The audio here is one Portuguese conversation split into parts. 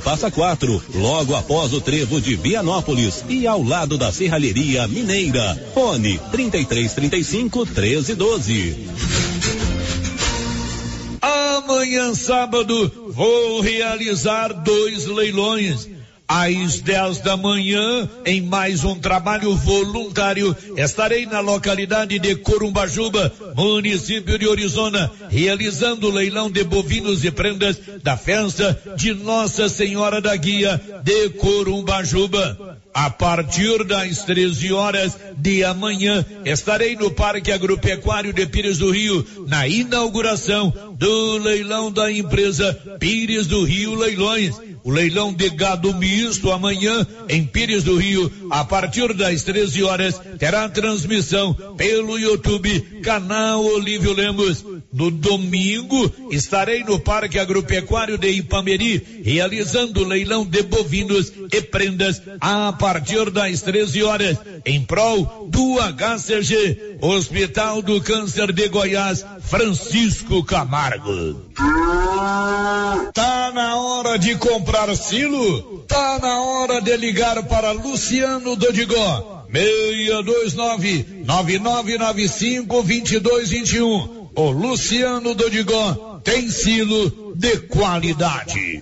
Passa Quatro, logo após o trevo de Vianópolis e ao lado da Serralheria Mineira. Fone 3335 1312. Amanhã sábado vou realizar dois leilões às 10 da manhã, em mais um trabalho voluntário. Estarei na localidade de Corumbajuba, município de Orizona, realizando o leilão de bovinos e prendas da festa de Nossa Senhora da Guia de Corumbajuba. A partir das 13 horas de amanhã, estarei no Parque Agropecuário de Pires do Rio, na inauguração do leilão da empresa Pires do Rio Leilões o leilão de gado misto amanhã em Pires do Rio, a partir das 13 horas, terá transmissão pelo YouTube, canal Olívio Lemos. No domingo, estarei no Parque Agropecuário de Ipameri, realizando leilão de bovinos e prendas a partir das 13 horas, em prol do HCG, Hospital do Câncer de Goiás, Francisco Camargo. Tá na hora de comprar silo? Tá na hora de ligar para Luciano Dodigó. 629 9995 2221. O Luciano Dodigó tem silo de qualidade.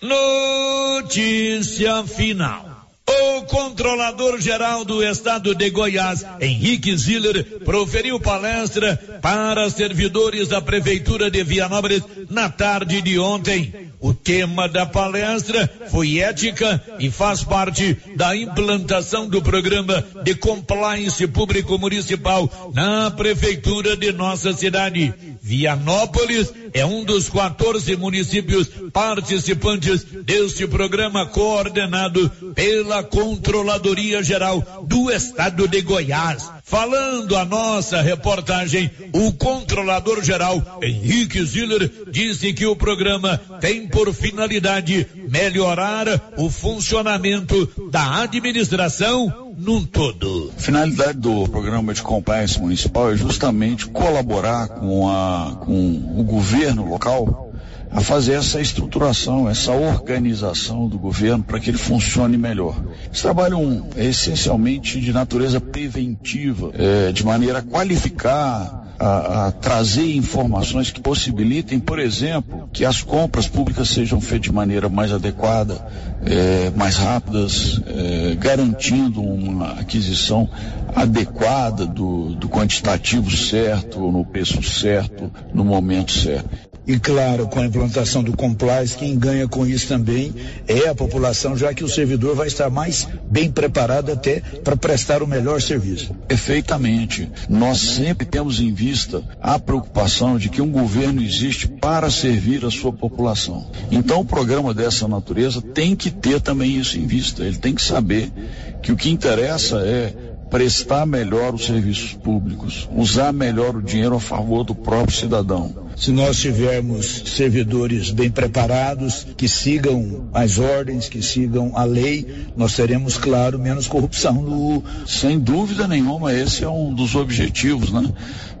Notícia final. O controlador geral do estado de Goiás, Henrique Ziller, proferiu palestra para servidores da prefeitura de Vianópolis na tarde de ontem. O tema da palestra foi ética e faz parte da implantação do programa de compliance público municipal na prefeitura de nossa cidade. Vianópolis é um dos 14 municípios participantes deste programa coordenado pela Controladoria Geral do Estado de Goiás. Falando a nossa reportagem, o controlador geral Henrique Ziller disse que o programa tem por finalidade melhorar o funcionamento da administração num todo. Finalidade do programa de compliance municipal é justamente colaborar com, a, com o governo local a fazer essa estruturação, essa organização do governo para que ele funcione melhor. Esse trabalho é essencialmente de natureza preventiva, é, de maneira a qualificar a, a, trazer informações que possibilitem, por exemplo, que as compras públicas sejam feitas de maneira mais adequada, é, mais rápidas, é, garantindo uma aquisição adequada do, do quantitativo certo, no preço certo, no momento certo. E claro, com a implantação do compliance, quem ganha com isso também é a população, já que o servidor vai estar mais bem preparado até para prestar o melhor serviço. Perfeitamente. Nós sempre temos em vista a preocupação de que um governo existe para servir a sua população. Então, o programa dessa natureza tem que ter também isso em vista. Ele tem que saber que o que interessa é prestar melhor os serviços públicos, usar melhor o dinheiro a favor do próprio cidadão. Se nós tivermos servidores bem preparados, que sigam as ordens, que sigam a lei, nós teremos, claro, menos corrupção no. Sem dúvida nenhuma, esse é um dos objetivos, né?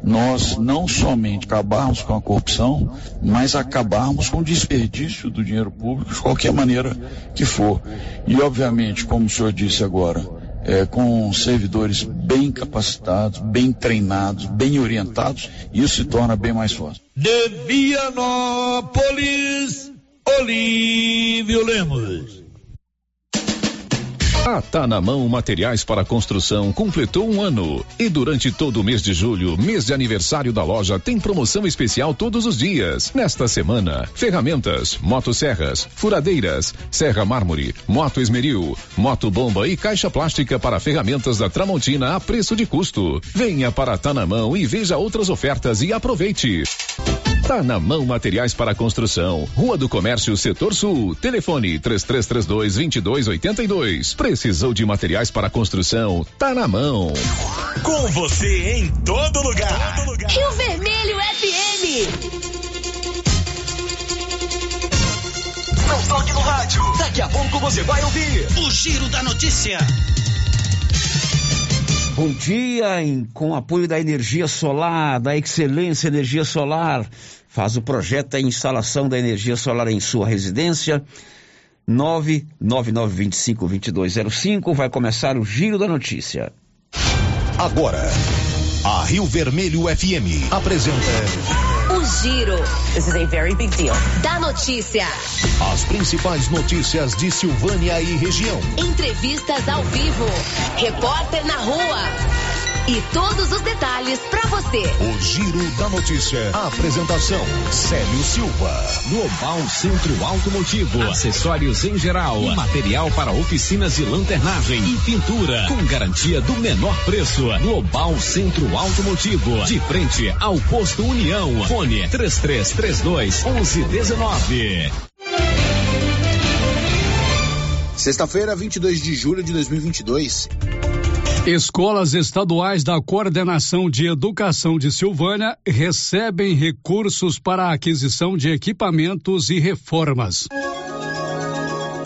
Nós não somente acabarmos com a corrupção, mas acabarmos com o desperdício do dinheiro público de qualquer maneira que for. E, obviamente, como o senhor disse agora, é, com servidores bem capacitados, bem treinados, bem orientados, isso se torna bem mais fácil. De Vianópolis, Olívio Lemos. A Tá na Mão Materiais para Construção completou um ano. E durante todo o mês de julho, mês de aniversário da loja, tem promoção especial todos os dias. Nesta semana, ferramentas, motosserras, furadeiras, serra mármore, moto esmeril, moto bomba e caixa plástica para ferramentas da Tramontina a preço de custo. Venha para Tá na Mão e veja outras ofertas e aproveite. Tá na mão materiais para construção. Rua do Comércio, Setor Sul. Telefone 3332 2282. Precisou de materiais para construção? Tá na mão. Com você em todo lugar. Todo lugar. Rio Vermelho FM. Não toque no rádio. Daqui a pouco você vai ouvir o Giro da Notícia. Bom dia, em, com apoio da energia solar, da Excelência Energia Solar. faz o projeto da instalação da energia solar em sua residência. 999252205 vai começar o giro da notícia. Agora, a Rio Vermelho FM apresenta Giro. This is a very big deal. Da notícia. as principais notícias de Silvânia e região. Entrevistas ao vivo. Repórter na rua. E todos os detalhes pra você. O Giro da Notícia. Apresentação: Célio Silva. Global Centro Automotivo, acessórios em geral, material para oficinas de lanternagem e pintura, com garantia do menor preço. Global Centro Automotivo, de frente ao posto União. Fone 3332 1119. Sexta-feira, 22 de julho de 2022. Escolas estaduais da Coordenação de Educação de Silvânia recebem recursos para a aquisição de equipamentos e reformas.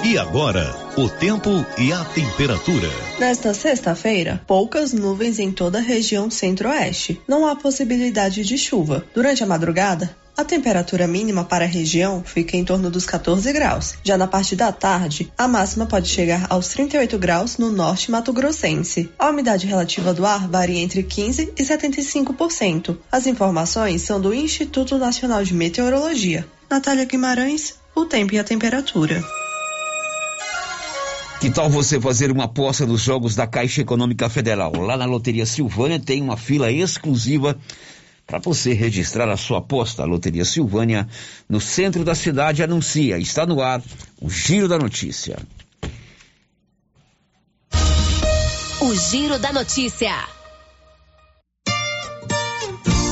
E agora, o tempo e a temperatura. Nesta sexta-feira, poucas nuvens em toda a região centro-oeste. Não há possibilidade de chuva. Durante a madrugada, a temperatura mínima para a região fica em torno dos 14 graus. Já na parte da tarde, a máxima pode chegar aos 38 graus no norte mato-grossense. A umidade relativa do ar varia entre 15 e 75%. As informações são do Instituto Nacional de Meteorologia. Natália Guimarães, o tempo e a temperatura. Que tal você fazer uma aposta nos jogos da Caixa Econômica Federal? Lá na Loteria Silvânia tem uma fila exclusiva para você registrar a sua aposta. A Loteria Silvânia, no centro da cidade, anuncia. Está no ar o Giro da Notícia. O Giro da Notícia.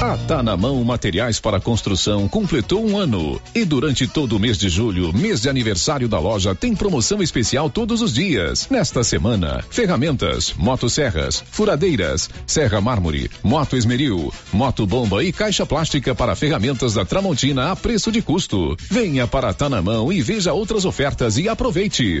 A Tá na Mão Materiais para Construção completou um ano. E durante todo o mês de julho, mês de aniversário da loja, tem promoção especial todos os dias. Nesta semana, ferramentas, motosserras, furadeiras, serra mármore, moto esmeril, moto bomba e caixa plástica para ferramentas da Tramontina a preço de custo. Venha para Tá na Mão e veja outras ofertas e aproveite.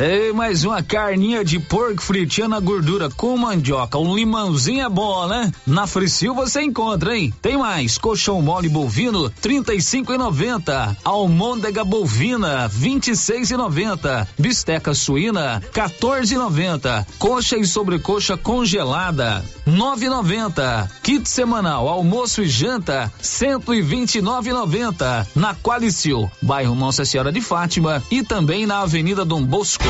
Ei, mais uma carninha de porco fritinha na gordura com mandioca. Um limãozinho é bom, né? Na Fricil você encontra, hein? Tem mais. Colchão mole bovino, trinta e cinco e noventa. Almôndega bovina, vinte e seis e noventa. Bisteca suína, 14 e noventa. Coxa e sobrecoxa congelada, nove e noventa. Kit semanal, almoço e janta, cento e vinte e nove e noventa. Na Qualicil, bairro Nossa Senhora de Fátima e também na Avenida Dom Bosco.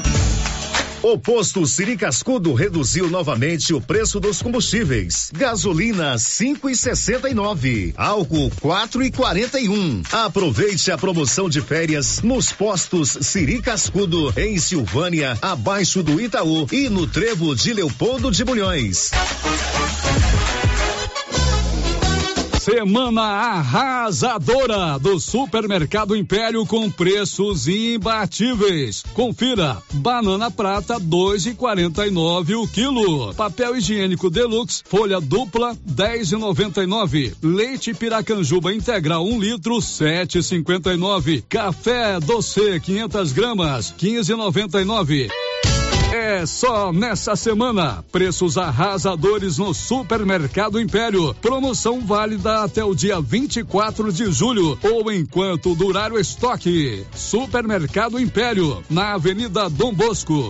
O posto Siri Cascudo reduziu novamente o preço dos combustíveis. Gasolina 5,69, álcool 4,41. Aproveite a promoção de férias nos postos Siri Cascudo em Silvânia, abaixo do Itaú e no Trevo de Leopoldo de Bulhões. Semana arrasadora do Supermercado Império com preços imbatíveis. Confira: banana prata 2,49 o quilo. Papel higiênico Deluxe folha dupla 10,99. Leite Piracanjuba integral 1 um litro 7,59. Café doce 500 gramas 15,99. É só nessa semana. Preços arrasadores no Supermercado Império. Promoção válida até o dia 24 de julho ou enquanto durar o estoque. Supermercado Império, na Avenida Dom Bosco.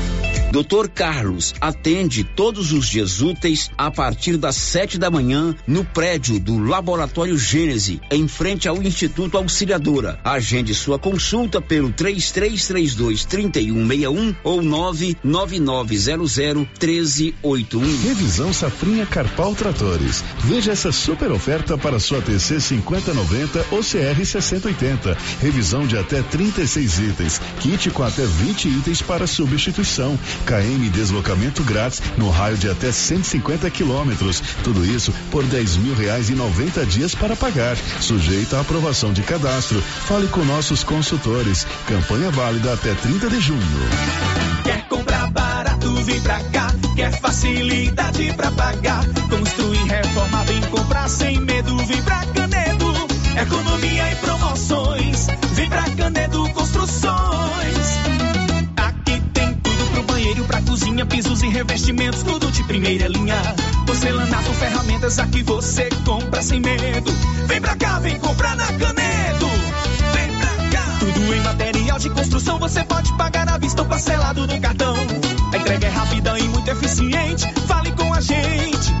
Doutor Carlos atende todos os dias úteis a partir das sete da manhã no prédio do Laboratório Gênese, em frente ao Instituto Auxiliadora. Agende sua consulta pelo 3332 3161 ou 99900 1381. Revisão Safrinha Carpal Tratores. Veja essa super oferta para sua TC 5090 ou CR 6080. Revisão de até 36 itens. Kit com até 20 itens para substituição KM deslocamento grátis no raio de até 150 quilômetros. Tudo isso por 10 mil reais e 90 dias para pagar. Sujeito à aprovação de cadastro. Fale com nossos consultores. Campanha válida até 30 de junho. Quer comprar barato, vem pra cá. Quer facilidade pra pagar. Construir, reforma, vem comprar sem medo, vem pra Canedo. Economia e promoções, vem pra Canedo Construções. Cozinha, pisos e revestimentos, tudo de primeira linha. Porcelanato, ferramentas, aqui você compra sem medo. Vem pra cá, vem comprar na Canedo. Vem pra cá. Tudo em material de construção, você pode pagar à vista ou parcelado no cartão. A entrega é rápida e muito eficiente. Fale com a gente.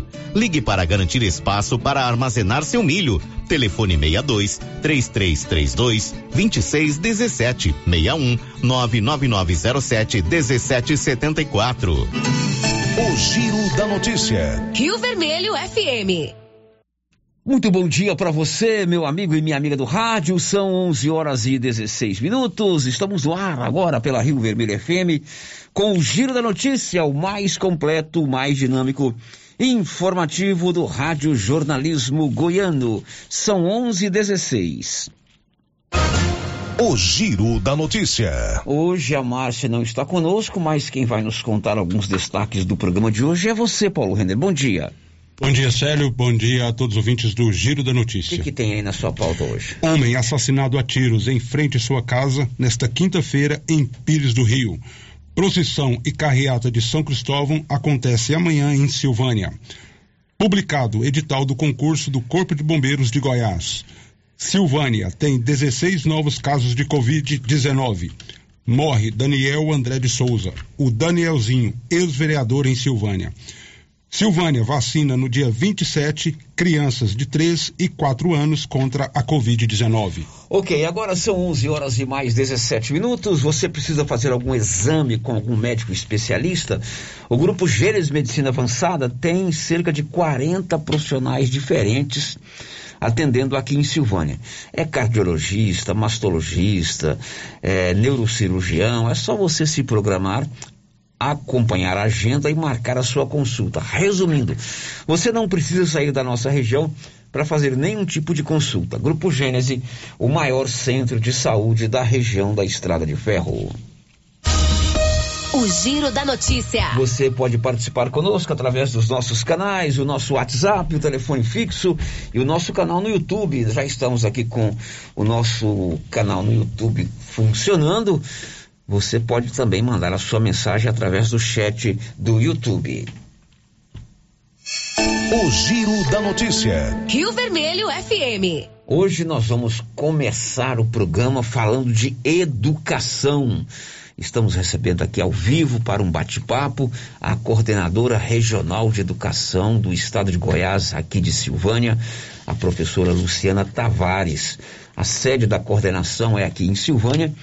Ligue para garantir espaço para armazenar seu milho. Telefone 62 3332 2617 61 99907 1774. O Giro da Notícia. Rio Vermelho FM. Muito bom dia para você, meu amigo e minha amiga do rádio. São 11 horas e 16 minutos. Estamos no ar agora pela Rio Vermelho FM com o Giro da Notícia, o mais completo, o mais dinâmico informativo do Rádio Jornalismo Goiano. São 11 e 16. O Giro da Notícia. Hoje a Márcia não está conosco, mas quem vai nos contar alguns destaques do programa de hoje é você, Paulo Renner. Bom dia. Bom dia, Célio. Bom dia a todos os ouvintes do Giro da O Notícia. que, que tem aí na sua pauta hoje? Homem assassinado a tiros em frente à sua casa nesta quinta-feira em Pires do Rio. Procissão e carreata de São Cristóvão acontece amanhã em Silvânia. Publicado edital do concurso do Corpo de Bombeiros de Goiás. Silvânia tem 16 novos casos de Covid-19. Morre Daniel André de Souza, o Danielzinho, ex-vereador em Silvânia. Silvânia vacina no dia 27 crianças de 3 e 4 anos contra a Covid-19. Ok, agora são 11 horas e mais 17 minutos. Você precisa fazer algum exame com algum médico especialista? O grupo Gênesis Medicina Avançada tem cerca de 40 profissionais diferentes atendendo aqui em Silvânia. É cardiologista, mastologista, é neurocirurgião. É só você se programar acompanhar a agenda e marcar a sua consulta. Resumindo, você não precisa sair da nossa região para fazer nenhum tipo de consulta. Grupo Gênese, o maior centro de saúde da região da Estrada de Ferro. O Giro da Notícia. Você pode participar conosco através dos nossos canais, o nosso WhatsApp, o telefone fixo e o nosso canal no YouTube. Já estamos aqui com o nosso canal no YouTube funcionando. Você pode também mandar a sua mensagem através do chat do YouTube. O Giro da Notícia. Rio Vermelho FM. Hoje nós vamos começar o programa falando de educação. Estamos recebendo aqui ao vivo para um bate-papo a coordenadora regional de educação do estado de Goiás, aqui de Silvânia, a professora Luciana Tavares. A sede da coordenação é aqui em Silvânia,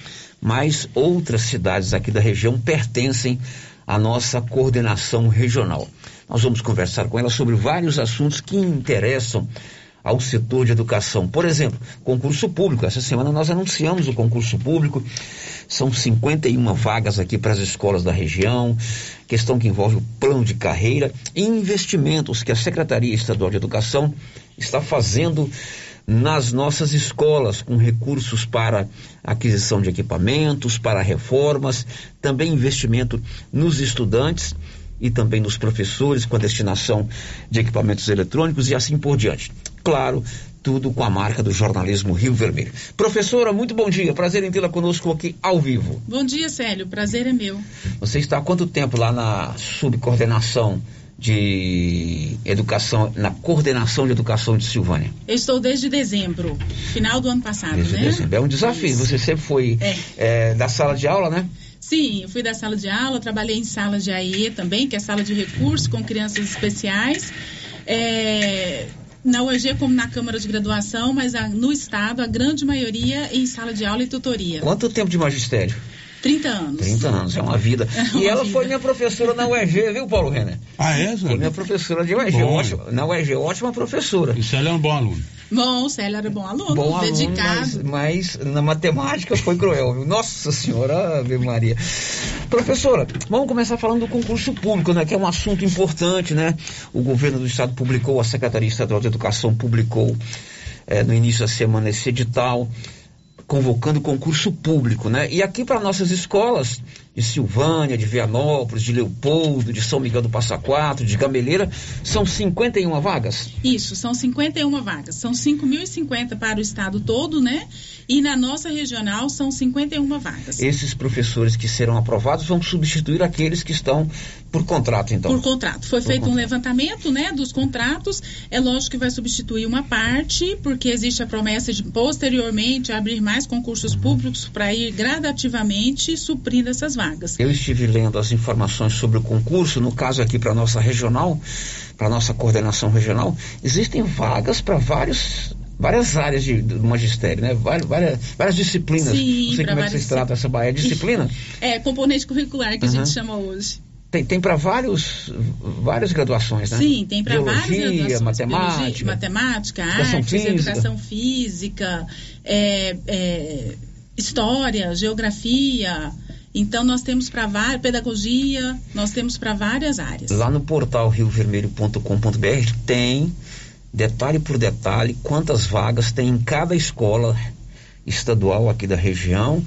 mas outras cidades aqui da região pertencem à nossa coordenação regional. Nós vamos conversar com ela sobre vários assuntos que interessam ao setor de educação. Por exemplo, concurso público. Essa semana nós anunciamos o concurso público. São 51 vagas aqui para as escolas da região, questão que envolve o plano de carreira e investimentos que a Secretaria Estadual de Educação está fazendo nas nossas escolas, com recursos para aquisição de equipamentos, para reformas, também investimento nos estudantes e também nos professores com a destinação de equipamentos eletrônicos e assim por diante. Claro, tudo com a marca do jornalismo Rio Vermelho. Professora, muito bom dia. Prazer em tê-la conosco aqui ao vivo. Bom dia, Célio. Prazer é meu. Você está há quanto tempo lá na subcoordenação de educação, na coordenação de educação de Silvânia? Eu estou desde dezembro, final do ano passado, desde né? Dezembro. É um desafio. Isso. Você sempre foi é. É, da sala de aula, né? Sim, eu fui da sala de aula, trabalhei em sala de AE também, que é sala de recursos com crianças especiais. É, na UEG como na Câmara de Graduação, mas a, no Estado, a grande maioria em sala de aula e tutoria. Quanto tempo de magistério? 30 anos. 30 anos, é uma vida. É uma e ela vida. foi minha professora na UEG, viu, Paulo Renner? Ah, é? Foi minha professora de UEG. Ótima, na UEG, ótima professora. E ela é um bom aluno. Bom, o Célio era bom aluno, bom dedicado. Aluno, mas, mas, na matemática foi cruel, viu? Nossa Senhora, Ave Maria. Professora, vamos começar falando do concurso público, né? Que é um assunto importante, né? O governo do estado publicou, a Secretaria Estadual de Educação publicou é, no início da semana esse edital convocando concurso público, né? E aqui para nossas escolas de Silvânia, de Vianópolis, de Leopoldo, de São Miguel do Passa Quatro, de Gameleira, são 51 vagas? Isso, são 51 vagas. São 5.050 para o estado todo, né? E na nossa regional são 51 vagas. Esses professores que serão aprovados vão substituir aqueles que estão por contrato, então? Por contrato. Foi por feito contrato. um levantamento, né, dos contratos. É lógico que vai substituir uma parte, porque existe a promessa de posteriormente abrir mais concursos públicos para ir gradativamente suprindo essas vagas. Eu estive lendo as informações sobre o concurso, no caso aqui para nossa regional, para nossa coordenação regional, existem vagas para vários várias áreas de, do magistério, né? Várias, várias, várias disciplinas. Sim, Não sei como é que vocês tratam essa é disciplina? É, componente curricular que uhum. a gente chama hoje. Tem, tem para vários várias graduações, né? Sim, tem para várias graduações. matemática, Biologia, matemática, artes, física. educação física, é, é, história, geografia. Então nós temos para várias pedagogia, nós temos para várias áreas. Lá no portal riovermelho.com.br tem detalhe por detalhe, quantas vagas tem em cada escola estadual aqui da região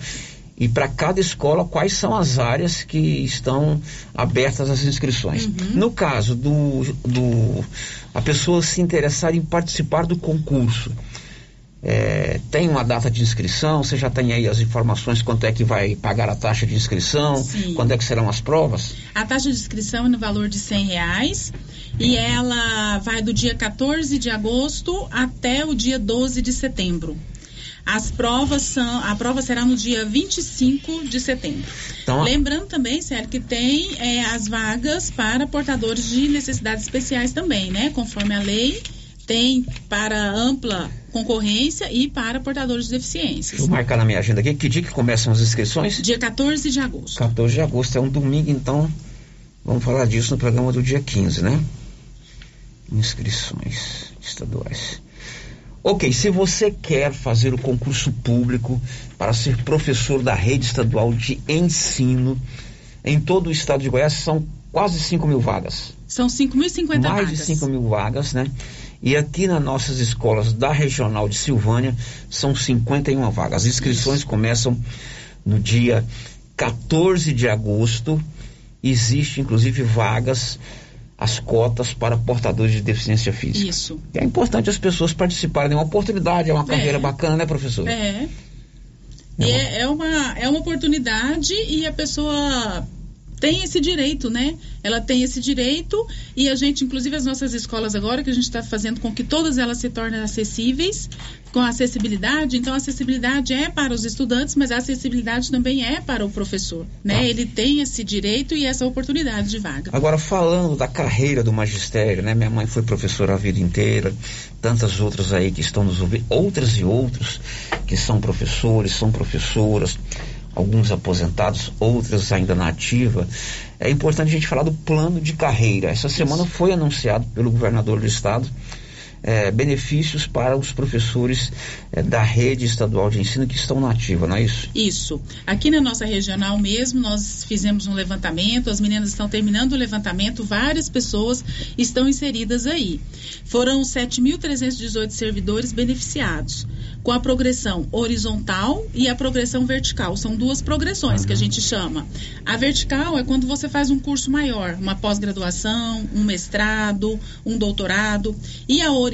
e para cada escola quais são as áreas que estão abertas às inscrições. Uhum. No caso do, do a pessoa se interessar em participar do concurso, é, tem uma data de inscrição? Você já tem aí as informações quanto é que vai pagar a taxa de inscrição? Sim. Quando é que serão as provas? A taxa de inscrição é no valor de cem reais e ela vai do dia 14 de agosto até o dia 12 de setembro. As provas são, a prova será no dia 25 de setembro. Então, Lembrando também, Sérgio, que tem é, as vagas para portadores de necessidades especiais também, né? Conforme a lei, tem para ampla concorrência e para portadores de deficiências. Deixa eu marcar na minha agenda aqui. Que dia que começam as inscrições? Dia 14 de agosto. 14 de agosto, é um domingo, então vamos falar disso no programa do dia 15, né? Inscrições estaduais. Ok, se você quer fazer o concurso público para ser professor da rede estadual de ensino em todo o estado de Goiás, são quase 5 mil vagas. São 5.050 vagas. Mais de 5 mil vagas, né? E aqui nas nossas escolas da regional de Silvânia são 51 vagas. As inscrições começam no dia 14 de agosto. Existe inclusive vagas as cotas para portadores de deficiência física. Isso. É importante as pessoas participarem, é uma oportunidade, é uma carreira é. bacana, né, professor? É. É, é, é, uma, é uma oportunidade e a pessoa tem esse direito, né? Ela tem esse direito e a gente, inclusive as nossas escolas agora, que a gente está fazendo com que todas elas se tornem acessíveis, com acessibilidade. Então, a acessibilidade é para os estudantes, mas a acessibilidade também é para o professor, né? Ah. Ele tem esse direito e essa oportunidade de vaga. Agora, falando da carreira do magistério, né? Minha mãe foi professora a vida inteira, tantas outras aí que estão nos ouvindo, outras e outros que são professores, são professoras alguns aposentados, outros ainda na ativa. É importante a gente falar do plano de carreira. Essa semana foi anunciado pelo governador do estado eh, benefícios para os professores eh, da rede estadual de ensino que estão na ativa, não é isso? Isso. Aqui na nossa regional mesmo, nós fizemos um levantamento, as meninas estão terminando o levantamento, várias pessoas estão inseridas aí. Foram 7.318 servidores beneficiados, com a progressão horizontal e a progressão vertical. São duas progressões que a gente chama. A vertical é quando você faz um curso maior, uma pós-graduação, um mestrado, um doutorado. E a horizontal,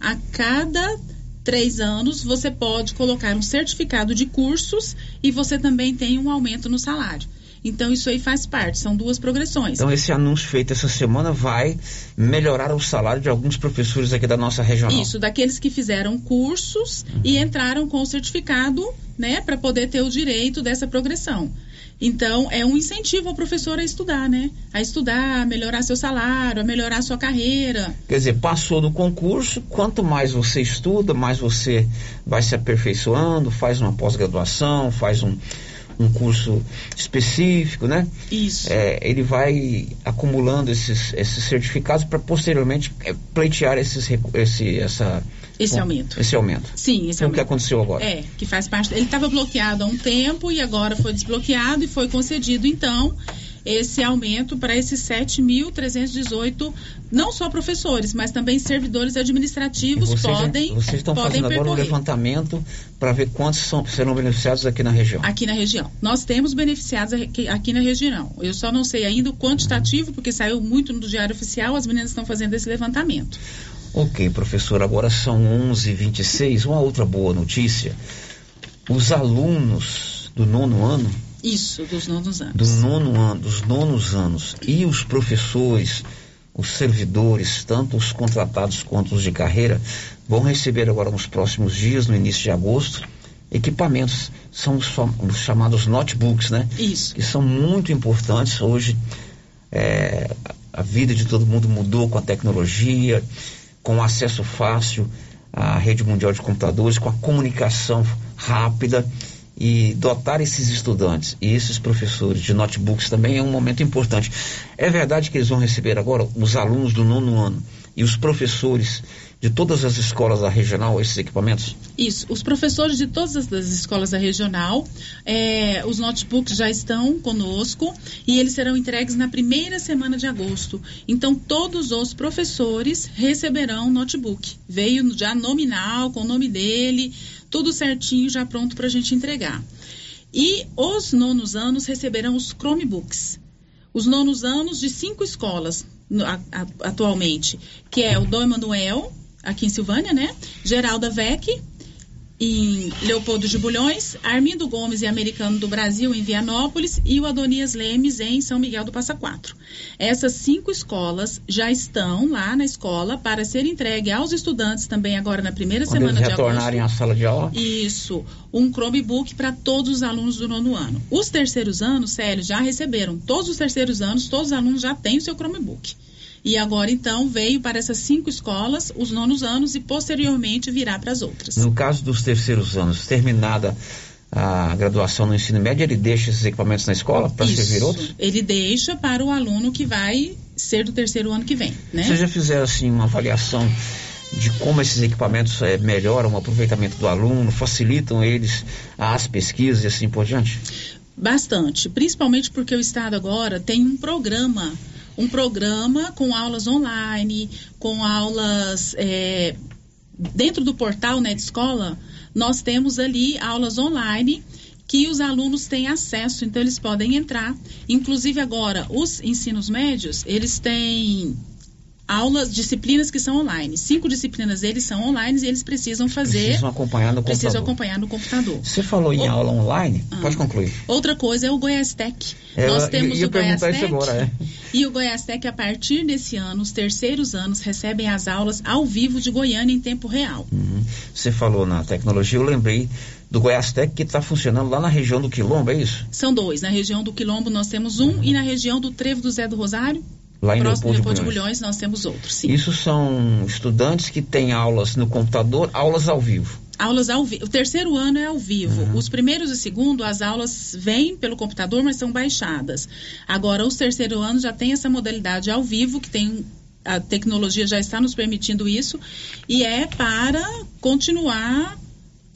a cada três anos, você pode colocar um certificado de cursos e você também tem um aumento no salário. Então, isso aí faz parte, são duas progressões. Então, esse anúncio feito essa semana vai melhorar o salário de alguns professores aqui da nossa regional. Isso, daqueles que fizeram cursos uhum. e entraram com o certificado, né, para poder ter o direito dessa progressão. Então, é um incentivo ao professor a estudar, né? A estudar, a melhorar seu salário, a melhorar sua carreira. Quer dizer, passou no concurso, quanto mais você estuda, mais você vai se aperfeiçoando, faz uma pós-graduação, faz um, um curso específico, né? Isso. É, ele vai acumulando esses, esses certificados para posteriormente é, pleitear esses, esse, essa, esse aumento. Esse aumento. Sim, esse aumento. que aconteceu agora? É, que faz parte. Ele estava bloqueado há um tempo e agora foi desbloqueado e foi concedido, então, esse aumento para esses 7.318, não só professores, mas também servidores administrativos vocês, podem. Vocês estão podem fazendo agora um levantamento para ver quantos são, serão beneficiados aqui na região. Aqui na região. Nós temos beneficiados aqui, aqui na região. Eu só não sei ainda o quantitativo, porque saiu muito no Diário Oficial, as meninas estão fazendo esse levantamento. Ok, professor, agora são 11h26. Uma outra boa notícia: os alunos do nono ano. Isso, dos nonos anos. Do nono ano, dos nonos anos. E os professores, os servidores, tanto os contratados quanto os de carreira, vão receber agora nos próximos dias, no início de agosto, equipamentos. São os chamados notebooks, né? Isso. Que são muito importantes. Hoje, é, a vida de todo mundo mudou com a tecnologia com acesso fácil à rede mundial de computadores, com a comunicação rápida e dotar esses estudantes e esses professores de notebooks também é um momento importante. É verdade que eles vão receber agora os alunos do nono ano e os professores de todas as escolas da regional esses equipamentos? Isso, os professores de todas as, as escolas da regional, é, os notebooks já estão conosco e eles serão entregues na primeira semana de agosto. Então, todos os professores receberão notebook. Veio já nominal, com o nome dele, tudo certinho, já pronto para a gente entregar. E os nonos anos receberão os Chromebooks. Os nonos anos de cinco escolas atualmente, que é o Dom Emanuel, aqui em Silvânia, né? Geralda Vec, em Leopoldo de Bulhões, Armindo Gomes e Americano do Brasil, em Vianópolis, e o Adonias Lemes, em São Miguel do Passa Quatro. Essas cinco escolas já estão lá na escola para ser entregue aos estudantes também agora na primeira Quando semana eles de agosto. retornarem à sala de aula? Isso, um Chromebook para todos os alunos do nono ano. Os terceiros anos, Célio, já receberam. Todos os terceiros anos, todos os alunos já têm o seu Chromebook. E agora, então, veio para essas cinco escolas os nonos anos e posteriormente virá para as outras. No caso dos terceiros anos, terminada a graduação no ensino médio, ele deixa esses equipamentos na escola para servir outros? Ele deixa para o aluno que vai ser do terceiro ano que vem, né? Vocês já fizeram, assim, uma avaliação de como esses equipamentos é, melhoram o aproveitamento do aluno, facilitam eles as pesquisas e assim por diante? Bastante, principalmente porque o Estado agora tem um programa um programa com aulas online, com aulas é, dentro do portal Net Escola, nós temos ali aulas online que os alunos têm acesso, então eles podem entrar. Inclusive agora, os ensinos médios, eles têm aulas, disciplinas que são online. Cinco disciplinas deles são online e eles precisam fazer. Precisam acompanhar no precisam computador. acompanhar no computador. Você falou em O- aula online? Ah. Pode concluir. Outra coisa é o Goiastec. É, Nós eu temos ia o perguntar isso Goiastec. agora, é. E o Goiastec, a partir desse ano, os terceiros anos, recebem as aulas ao vivo de Goiânia em tempo real. Uhum. Você falou na tecnologia, eu lembrei do Goiastec que está funcionando lá na região do Quilombo, é isso? São dois. Na região do Quilombo nós temos um e na região do Trevo do Zé do Rosário, Lá em próximo de Leopoldo de. Bulhões, nós temos outros. Sim. Isso são estudantes que têm aulas no computador, aulas ao vivo. Aulas ao vivo. O terceiro ano é ao vivo. Uhum. Os primeiros e segundo, as aulas vêm pelo computador, mas são baixadas. Agora, os terceiro anos já tem essa modalidade ao vivo, que tem a tecnologia já está nos permitindo isso, e é para continuar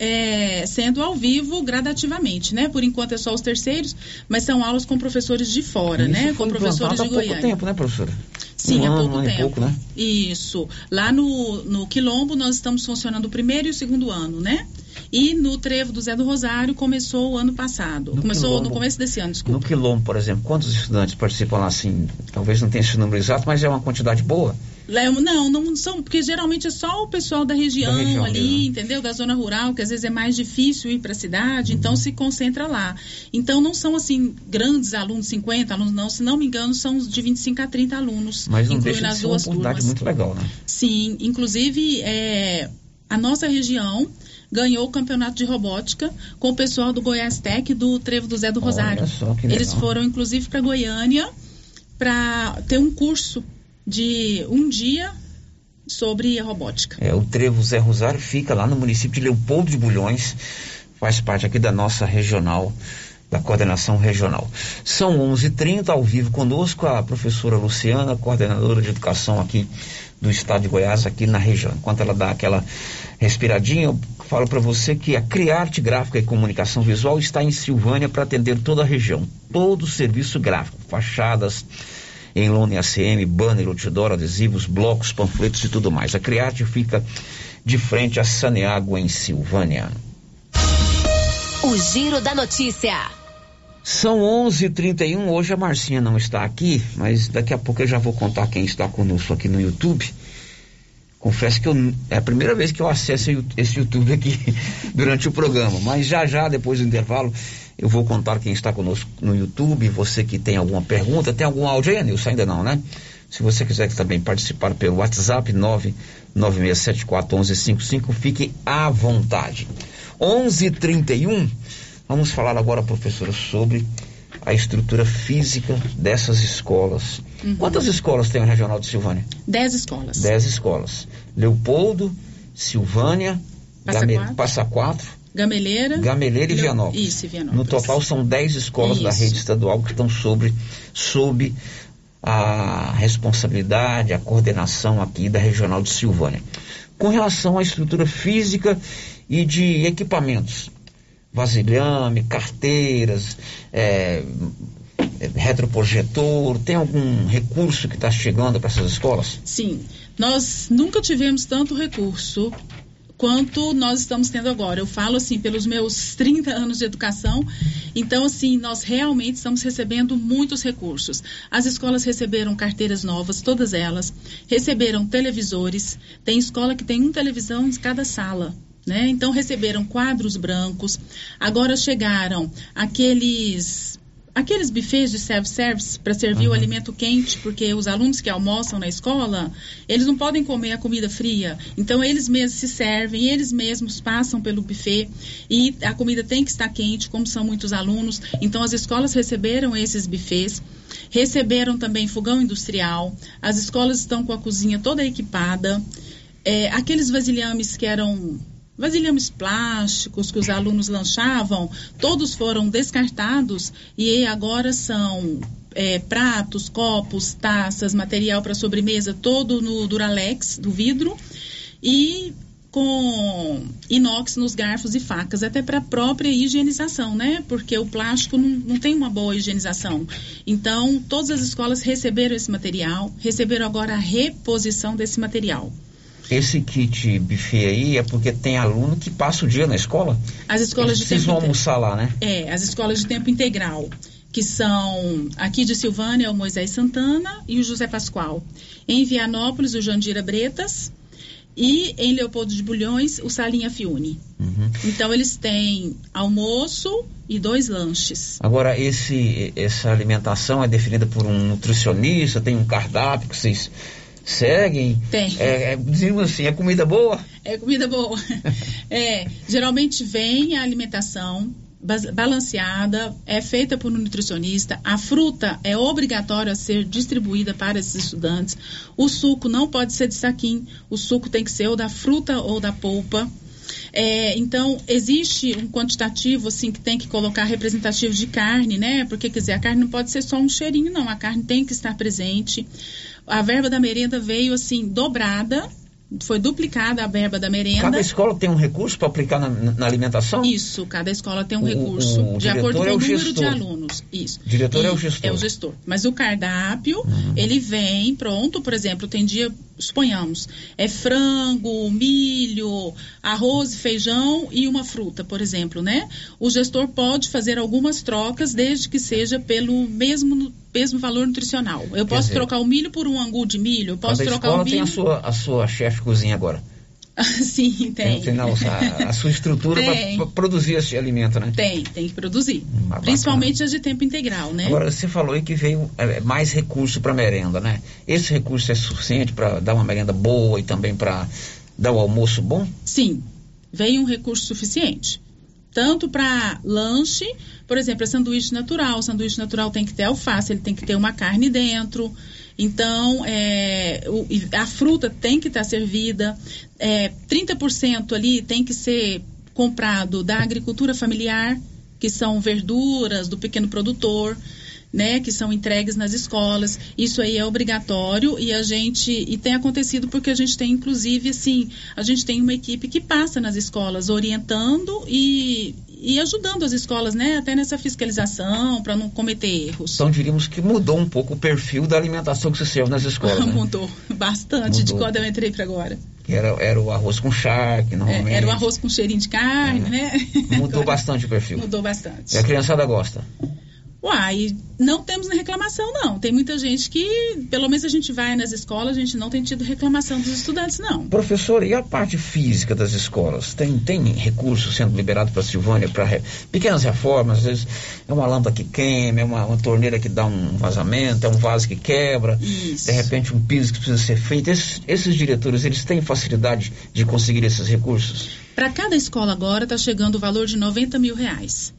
é, sendo ao vivo gradativamente, né? Por enquanto é só os terceiros, mas são aulas com professores de fora, Isso né? Com professores de há Goiânia. pouco tempo, né, professora? Sim, um há pouco ano tempo. pouco, né? Isso. Lá no, no Quilombo nós estamos funcionando o primeiro e o segundo ano, né? E no Trevo do Zé do Rosário começou o ano passado. No começou Quilombo. no começo desse ano, desculpa. No Quilombo, por exemplo, quantos estudantes participam lá, assim? Talvez não tenha esse número exato, mas é uma quantidade boa. Um- Não, não são, porque geralmente é só o pessoal da região, Da região ali, entendeu? Da zona rural, que às vezes é mais difícil ir para a cidade, Uhum. então se concentra lá. Então não são assim grandes alunos, 50 alunos, não, se não me engano, são de 25 a 30 alunos, Mas não deixa de ser uma duas oportunidade turmas. muito legal, né? Sim, inclusive é, a nossa região ganhou o campeonato de robótica com o pessoal do Goiás Tech e do Trevo do Zé do Rosário. só que Eles legal. foram inclusive para Goiânia para ter um curso de um dia sobre a robótica. É, o Trevo Zé Rosário fica lá no município de Leopoldo de Bulhões, faz parte aqui da nossa regional, da coordenação regional. São 11h30, ao vivo conosco, a professora Luciana, coordenadora de educação aqui do estado de Goiás, aqui na região. Enquanto ela dá aquela respiradinha, eu falo para você que a Criarte Gráfica e Comunicação Visual está em Silvânia para atender toda a região. Todo o serviço gráfico, fachadas, em lona e ACM, banner, outdoor, adesivos, blocos, panfletos e tudo mais. A Criarte fica de frente a Saneago, em Silvânia. O Giro da Notícia. São 11h31, hoje a Marcinha não está aqui, mas daqui a pouco eu já vou contar quem está conosco aqui no YouTube. Confesso que eu- é a primeira vez que eu acesso esse YouTube aqui durante o programa, mas já já, depois do intervalo, eu vou contar quem está conosco no YouTube. Você que tem alguma pergunta, tem algum áudio aí, Nilson? Ainda não, né? Se você quiser também participar pelo WhatsApp 996741155, fique à vontade. 11:31. Vamos falar agora, professora, sobre a estrutura física dessas escolas. Uhum. Quantas escolas tem o Regional de Silvânia? Dez escolas. Dez escolas. Leopoldo, Silvânia, Passa Quatro. Passa Quatro, Gameleira. Gameleira e Vianópolis. Isso, e Vianópolis. No total são 10 escolas da Isso. rede estadual que estão sobre, sob a responsabilidade, a coordenação aqui da Regional de Silvânia. Com relação à estrutura física e de equipamentos, vasilhame, carteiras, é, retroprojetor, tem algum recurso que está chegando para essas escolas? Sim, nós nunca tivemos tanto recurso quanto nós estamos tendo agora. Eu falo assim, pelos meus 30 anos de educação, então assim, nós realmente estamos recebendo muitos recursos. As escolas receberam carteiras novas, todas elas, receberam televisores, tem escola que tem um televisão em cada sala. Né? Então receberam quadros brancos, agora chegaram aqueles aqueles buffets de self-service para servir o alimento quente, porque os alunos que almoçam na escola, eles não podem comer a comida fria. Então eles mesmos se servem, eles mesmos passam pelo buffet e a comida tem que estar quente, como são muitos alunos. Então as escolas receberam esses buffets, receberam também fogão industrial. As escolas estão com a cozinha toda equipada. É, aqueles vasilhames que eram vasilhames plásticos que os alunos lanchavam, todos foram descartados e agora são é, pratos, copos, taças, material para sobremesa, todo no Duralex, do vidro, e com inox nos garfos e facas, até para a própria higienização, né? Porque o plástico não, não tem uma boa higienização. Então, todas as escolas receberam esse material, receberam agora a reposição desse material. Esse kit buffet aí é porque tem aluno que passa o dia na escola. As escolas Eles de tempo inte- almoçar lá, né? É, as escolas de tempo integral, que são aqui de Silvânia, o Moisés Santana e o José Pascoal. Em Vianópolis, o Jandira Bretas. E em Leopoldo de Bulhões, o Salinha Fiune. Uhum. Então, eles têm almoço e dois lanches. Agora, esse, essa alimentação é definida por um nutricionista, tem um cardápio que vocês seguem? Tem. É, é, dizemos assim, é comida boa? É comida boa. É, geralmente vem a alimentação balanceada, é feita por um nutricionista. A fruta é obrigatória a ser distribuída para esses estudantes. O suco não pode ser de saquinho, o suco tem que ser ou da fruta ou da polpa. É, então, existe um quantitativo, assim, que tem que colocar representativo de carne, né? Porque, quer dizer, a carne não pode ser só um cheirinho, não. A carne tem que estar presente. A verba da merenda veio assim dobrada, foi duplicada a verba da merenda. Cada escola tem um recurso para aplicar na, na, alimentação? Isso, cada escola tem um O- recurso o de acordo com diretor é o número gestor. de alunos. Isso. O diretor E- é o gestor. Uhum. É o gestor. Mas o cardápio, ele vem pronto, por exemplo, tem dia, suponhamos, é frango, milho, arroz feijão e uma fruta, por exemplo, né? O gestor pode fazer algumas trocas desde que seja pelo mesmo mesmo valor nutricional. Eu posso dizer, trocar o milho por um angu de milho, eu posso trocar o milho. tem a sua, a sua chefe cozinha agora. Sim, tem. Não, a, a sua estrutura para produzir esse alimento, né? Tem, tem que produzir. bacana. Principalmente as de tempo integral, né? Agora, você falou aí que veio é, mais recurso para merenda, né? Esse recurso é suficiente para dar uma merenda boa e também para dar o almoço bom? Sim, veio um recurso suficiente. Tanto para lanche, por exemplo, é sanduíche natural. O sanduíche natural tem que ter alface, ele tem que ter uma carne dentro. Então, é, o- a fruta tem que estar servida. É, 30% ali tem que ser comprado da agricultura familiar, que são verduras do pequeno produtor. Né, que são entregues nas escolas. Isso aí é obrigatório e a gente e tem acontecido porque a gente tem inclusive assim, a gente tem uma equipe que passa nas escolas orientando e, e ajudando as escolas, né, até nessa fiscalização para não cometer erros. Então diríamos que mudou um pouco o perfil da alimentação que se serve nas escolas, né? Mudou bastante de Mudou. quando eu entrei para agora. Era, era o arroz com charque, É, normalmente. era o arroz com cheirinho de carne, né? Mudou bastante o perfil. Mudou bastante. E a criançada gosta. Uai, não temos reclamação, não. Tem muita gente que, pelo menos a gente vai nas escolas, a gente não tem tido reclamação dos estudantes, não. Professor, e a parte física das escolas? Tem, tem recurso sendo liberado para a Silvânia para re- pequenas reformas? Às vezes é uma lâmpada que queima, é uma, uma torneira que dá um vazamento, é um vaso que quebra, de repente um piso que precisa ser feito. Esses, esses diretores, eles têm facilidade de conseguir esses recursos? Para cada escola agora está chegando o valor de 90 mil reais.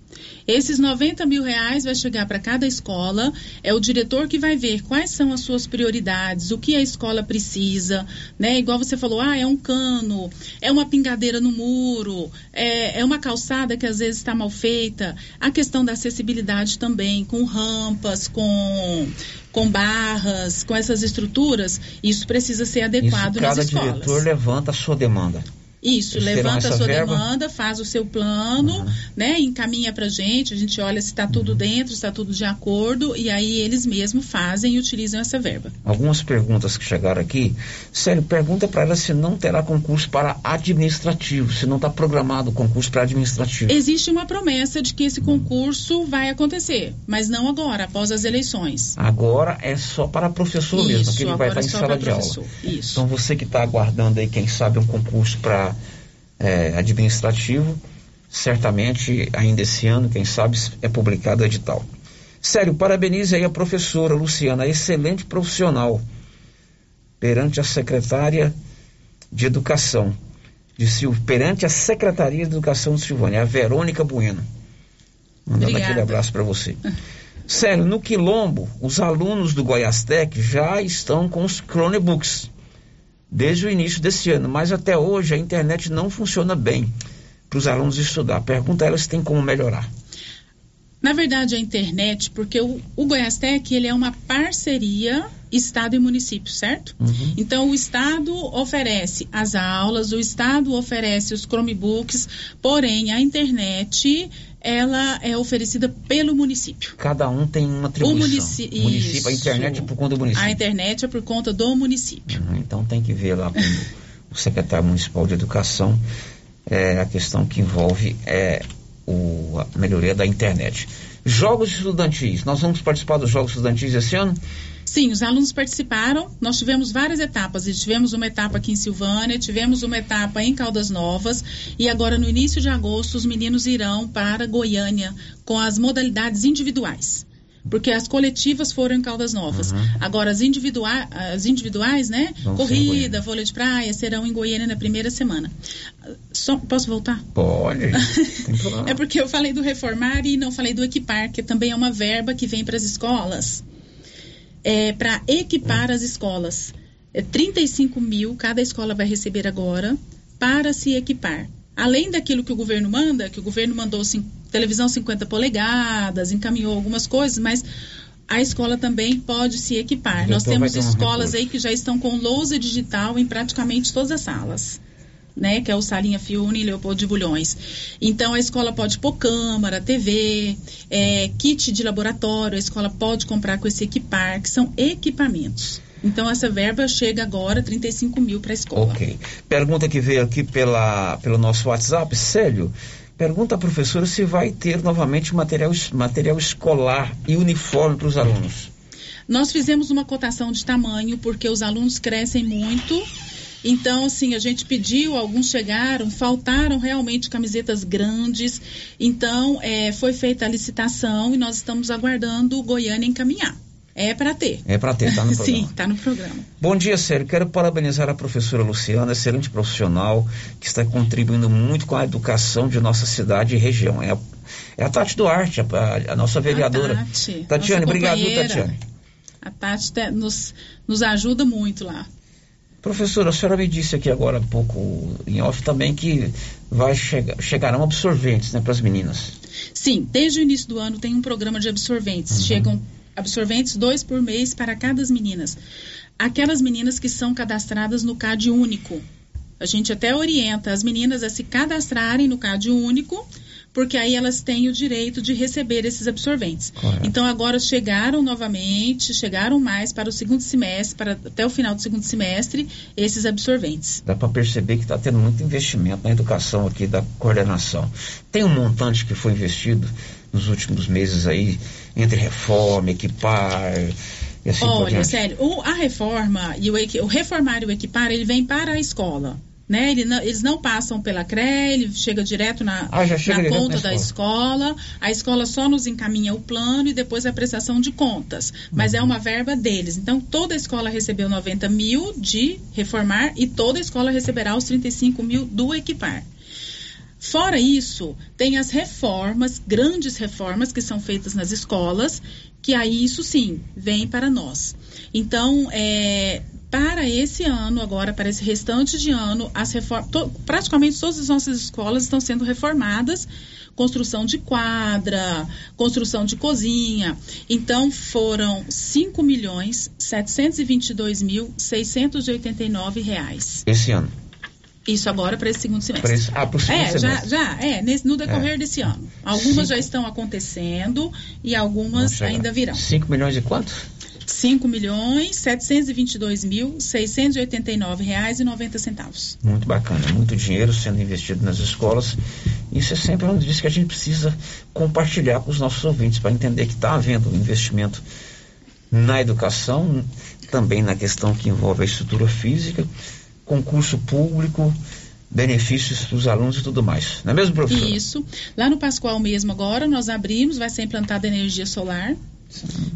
Esses 90 mil reais vai chegar para cada escola. É o diretor que vai ver quais são as suas prioridades, o que a escola precisa, né? Igual você falou, ah, é um cano, é uma pingadeira no muro, é, é uma calçada que às vezes está mal feita. A questão da acessibilidade também, com rampas, com com barras, com essas estruturas, isso precisa ser adequado Isso nas cada escolas. diretor levanta a sua demanda. Isso, Eles levanta a sua verba? demanda, faz o seu plano, né? Encaminha pra gente, a gente olha se está Uhum. tudo dentro, se está tudo de acordo, e aí eles mesmos fazem e utilizam essa verba. Algumas perguntas que chegaram aqui. Sério, pergunta para ela se não terá concurso para administrativo, se não está programado o concurso para administrativo. Existe uma promessa de que esse concurso vai acontecer, mas não agora, após as eleições. Agora é só para professor mesmo, Isso, que ele vai estar em é sala de aula. professor, isso. Então você que está aguardando aí, quem sabe, um concurso para é, administrativo, certamente ainda esse ano, quem sabe, é publicado o edital. Sério, parabenize aí a professora Luciana, excelente profissional, perante a secretária de Educação, de Sil... perante a Secretaria de Educação de Silvânia, a Verônica Bueno. Mandando Obrigada. aquele abraço para você. Sério, no Quilombo, os alunos do Goiastec já estão com os Chromebooks desde o início desse ano, mas até hoje a internet não funciona bem para os alunos estudar. Pergunta a ela se tem como melhorar. Na verdade, a internet, porque o, o Goiastec, ele é uma parceria Estado e município, certo? Uhum. Então, o Estado oferece as aulas, o Estado oferece os Chromebooks, porém, a internet, ela é oferecida pelo município. Cada um tem uma atribuição. O munici- município, a Isso. internet é por conta do município. A internet é por conta do município. Uhum, Então tem que ver lá com o secretário municipal de educação é, a questão que envolve é, o, a melhoria da internet. Jogos estudantis. Nós vamos participar dos Jogos Estudantis esse ano? Sim, os alunos participaram. Nós tivemos várias etapas. E tivemos uma etapa aqui em Silvânia, tivemos uma etapa em Caldas Novas. E agora, no início de agosto, os meninos irão para Goiânia com as modalidades individuais. Porque as coletivas foram em Caldas Novas. Agora, as, individua as individuais, né? Vão Corrida, vôlei de praia, serão em Goiânia na primeira semana. Só, posso voltar? Pode. É porque eu falei do reformar e não falei do equipar, que também é uma verba que vem para as escolas. É, para equipar as escolas. É 35 mil cada escola vai receber agora para se equipar. Além daquilo que o governo manda, que o governo mandou televisão 50 polegadas, encaminhou algumas coisas, mas a escola também pode se equipar. Nós temos escolas aí que já estão com lousa digital em praticamente todas as salas. Né, que é o Salinha Fiune e Leopoldo de Bulhões. Então, a escola pode pôr câmara, TV, é, kit de laboratório, a escola pode comprar com esse equipar, que são equipamentos. Então, essa verba chega agora, 35 mil para a escola. Ok. Pergunta que veio aqui pela, pelo nosso WhatsApp, Célio. Pergunta à professora se vai ter novamente material, material escolar e uniforme para os alunos. Nós fizemos uma cotação de tamanho, porque os alunos crescem muito. Então, assim, a gente pediu, alguns chegaram, faltaram realmente camisetas grandes. Então, é, foi feita a licitação e nós estamos aguardando o Goiânia encaminhar. É para ter. É para ter, tá no programa. Sim, está no programa. Bom dia, Célio. Quero parabenizar a professora Luciana, excelente profissional, que está contribuindo muito com a educação de nossa cidade e região. É a, é a Tati Duarte, a, a- a nossa vereadora. Tati, Tatiane, nossa obrigado. Tatiane. A Tati nos, nos ajuda muito lá. Professora, a senhora me disse aqui agora há pouco em off também que vai chegar, chegarão absorventes né, para as meninas. Sim, desde o início do ano tem um programa de absorventes. Chegam absorventes dois por mês para cada das meninas. Aquelas meninas que são cadastradas no CAD único. A gente até orienta as meninas a se cadastrarem no CAD único, porque aí elas têm o direito de receber esses absorventes. Correto. Então agora chegaram novamente, chegaram mais para o segundo semestre, para até o final do segundo semestre, esses absorventes. Dá para perceber que está tendo muito investimento na educação aqui da coordenação. Tem um montante que foi investido nos últimos meses aí, entre reforma, equipar e assim por Olha, sério, o- a reforma e o, o reformar e o equipar, ele vem para a escola. Né? Ele não- eles não passam pela CRE, ele chega direto na, Ah, chega na direto conta na da escola. escola. A escola só nos encaminha o plano e depois a prestação de contas. Mas Uhum. é uma verba deles. Então, toda a escola recebeu 90 mil de reformar e toda a escola receberá os 35 mil do equipar. Fora isso, tem as reformas, grandes reformas que são feitas nas escolas, que aí isso sim vem para nós. Então, é, para esse ano, agora, para esse restante de ano, as reformas, praticamente todas as nossas escolas estão sendo reformadas. Construção de quadra, construção de cozinha. Então, foram 5 milhões 722 mil 689 reais. Esse ano. Isso agora para esse segundo semestre. Esse- ah, é, já, semestre. já, é, nesse- no decorrer É. desse ano. Algumas Cinco. já estão acontecendo e algumas ainda virão. 5 milhões e quanto? 5 milhões 722 mil 689 reais e 90 centavos. Muito bacana, muito dinheiro sendo investido nas escolas. Isso é sempre uma notícia que a gente precisa compartilhar com os nossos ouvintes para entender que está havendo um investimento na educação, também na questão que envolve a estrutura física, concurso público, benefícios para os alunos e tudo mais. Não é mesmo, professor? Isso. Lá no Pascoal mesmo agora, nós abrimos, vai ser implantada energia solar.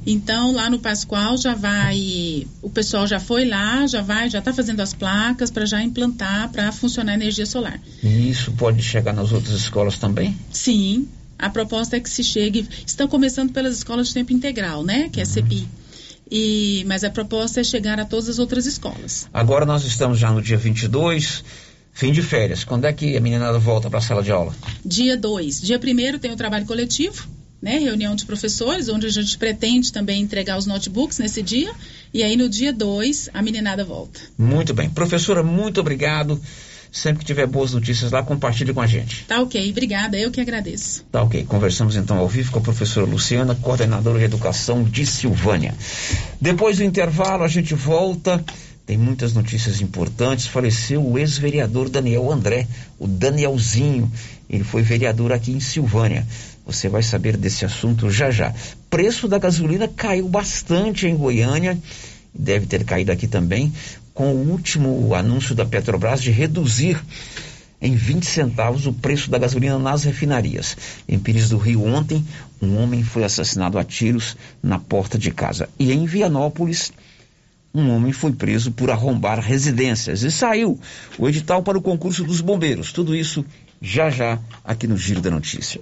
Então, lá no Pascoal já vai, o pessoal já foi lá, já vai, já está fazendo as placas para já implantar, para funcionar a energia solar. E isso pode chegar nas outras escolas também? Sim, a proposta é que se chegue. Estão começando pelas escolas de tempo integral, né? Que é a CEPI. E, mas a proposta é chegar a todas as outras escolas. Agora nós estamos já no dia 22, fim de férias. Quando é que a meninada volta para a sala de aula? Dia 2. Dia 1 tem o trabalho coletivo, né? Reunião de professores, onde a gente pretende também entregar os notebooks nesse dia. E aí no dia 2 a meninada volta. Muito bem. Professora, muito obrigado. Sempre que tiver boas notícias lá, compartilhe com a gente. Tá ok, obrigada, eu que agradeço. Tá ok. Conversamos então ao vivo com a professora Luciana, coordenadora de educação de Silvânia. Depois do intervalo, a gente volta. Tem muitas notícias importantes. Faleceu o ex-vereador Daniel André, o Danielzinho. Ele foi vereador aqui em Silvânia. Você vai saber desse assunto já já. Preço da gasolina caiu bastante em Goiânia. Deve ter caído aqui também, com o último anúncio da Petrobras de reduzir em 20 centavos o preço da gasolina nas refinarias. Em Pires do Rio, ontem, um homem foi assassinado a tiros na porta de casa. E em Vianópolis, um homem foi preso por arrombar residências. E saiu o edital para o concurso dos bombeiros. Tudo isso já já aqui no Giro da Notícia.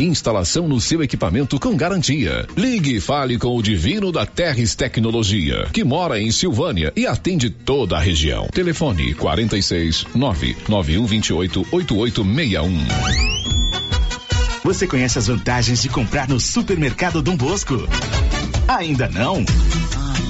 Instalação no seu equipamento com garantia. Ligue e fale com o Divino da Terres Tecnologia, que mora em Silvânia e atende toda a região. Telefone 46 99128 8861. Você conhece as vantagens de comprar no supermercado Dom Bosco? Ainda não?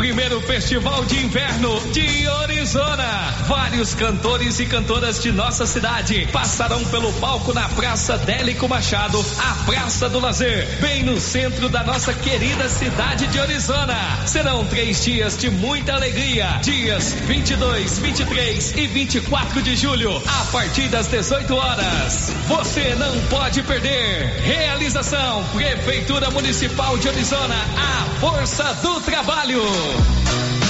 primeiro festival de inverno de Orizona. Vários cantores e cantoras de nossa cidade passarão pelo palco na Praça Délico Machado, a Praça do Lazer, bem no centro da nossa querida cidade de Orizona. Serão três dias de muita alegria. Dias 22, 23 e 24 de julho, a partir das 18 horas. Você não pode perder. Realização Prefeitura Municipal de Orizona, a força do trabalho. Island.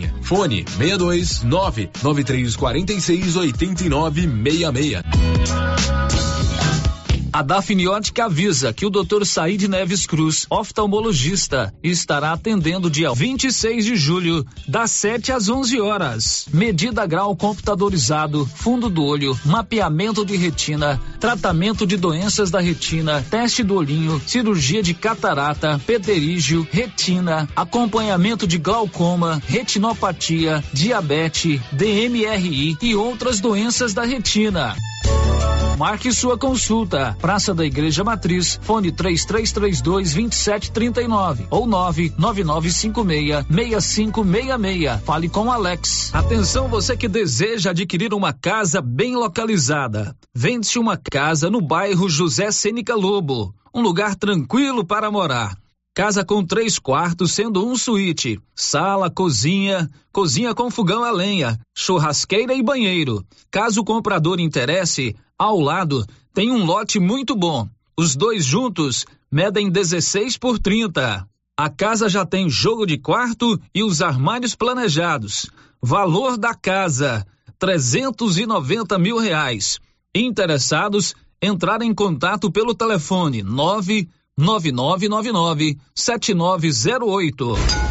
Fone 62 99346 8966. A Dafniótica avisa que o Dr. Said Neves Cruz, oftalmologista, estará atendendo dia 26 de julho, das 7 às 11 horas. Medida grau computadorizado, fundo do olho, mapeamento de retina, tratamento de doenças da retina, teste do olhinho, cirurgia de catarata, pterígio, retina, acompanhamento de glaucoma, retinopatia, diabetes, DMRI e outras doenças da retina. Marque sua consulta. Praça da Igreja Matriz, fone 3332 2739 ou 99956 6566. Fale com Alex. Atenção você que deseja adquirir uma casa bem localizada. Vende-se uma casa no bairro José Sênica Lobo, um lugar tranquilo para morar. Casa com três quartos, sendo um suíte, sala, cozinha, cozinha com fogão a lenha, churrasqueira e banheiro. Caso o comprador interesse, ao lado tem um lote muito bom. Os dois juntos medem 16 por 30. A casa já tem jogo de quarto e os armários planejados. Valor da casa: 390 mil reais. Interessados, entrar em contato pelo telefone 9 9999 7908.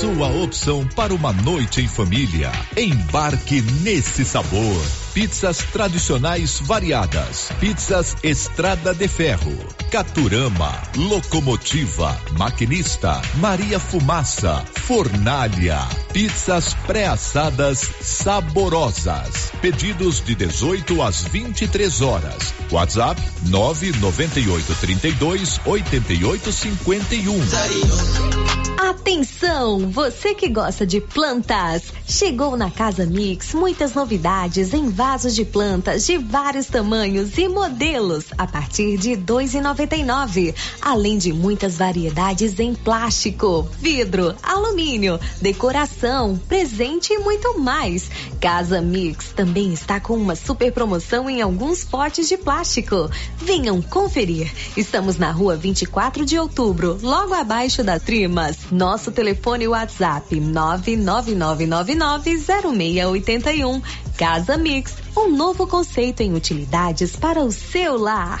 Sua opção para uma noite em família. Embarque nesse sabor. Pizzas tradicionais variadas. Pizzas Estrada de Ferro. Caturama. Locomotiva. Maquinista. Maria Fumaça. Fornalha. Pizzas pré-assadas saborosas. Pedidos de 18 às 23 horas. WhatsApp 998 32 88 51. Atenção, você que gosta de plantas. Chegou na Casa Mix muitas novidades em vasos de plantas de vários tamanhos e modelos a partir de R$ 2,99. Além de muitas variedades em plástico, vidro, alumínio, decoração, presente e muito mais. Casa Mix também está com uma super promoção em alguns potes de plástico. Venham conferir. Estamos na rua 24 de outubro, logo abaixo da Trimas. Nosso telefone WhatsApp 999990681. Casa Mix, um novo conceito em utilidades para o seu lar.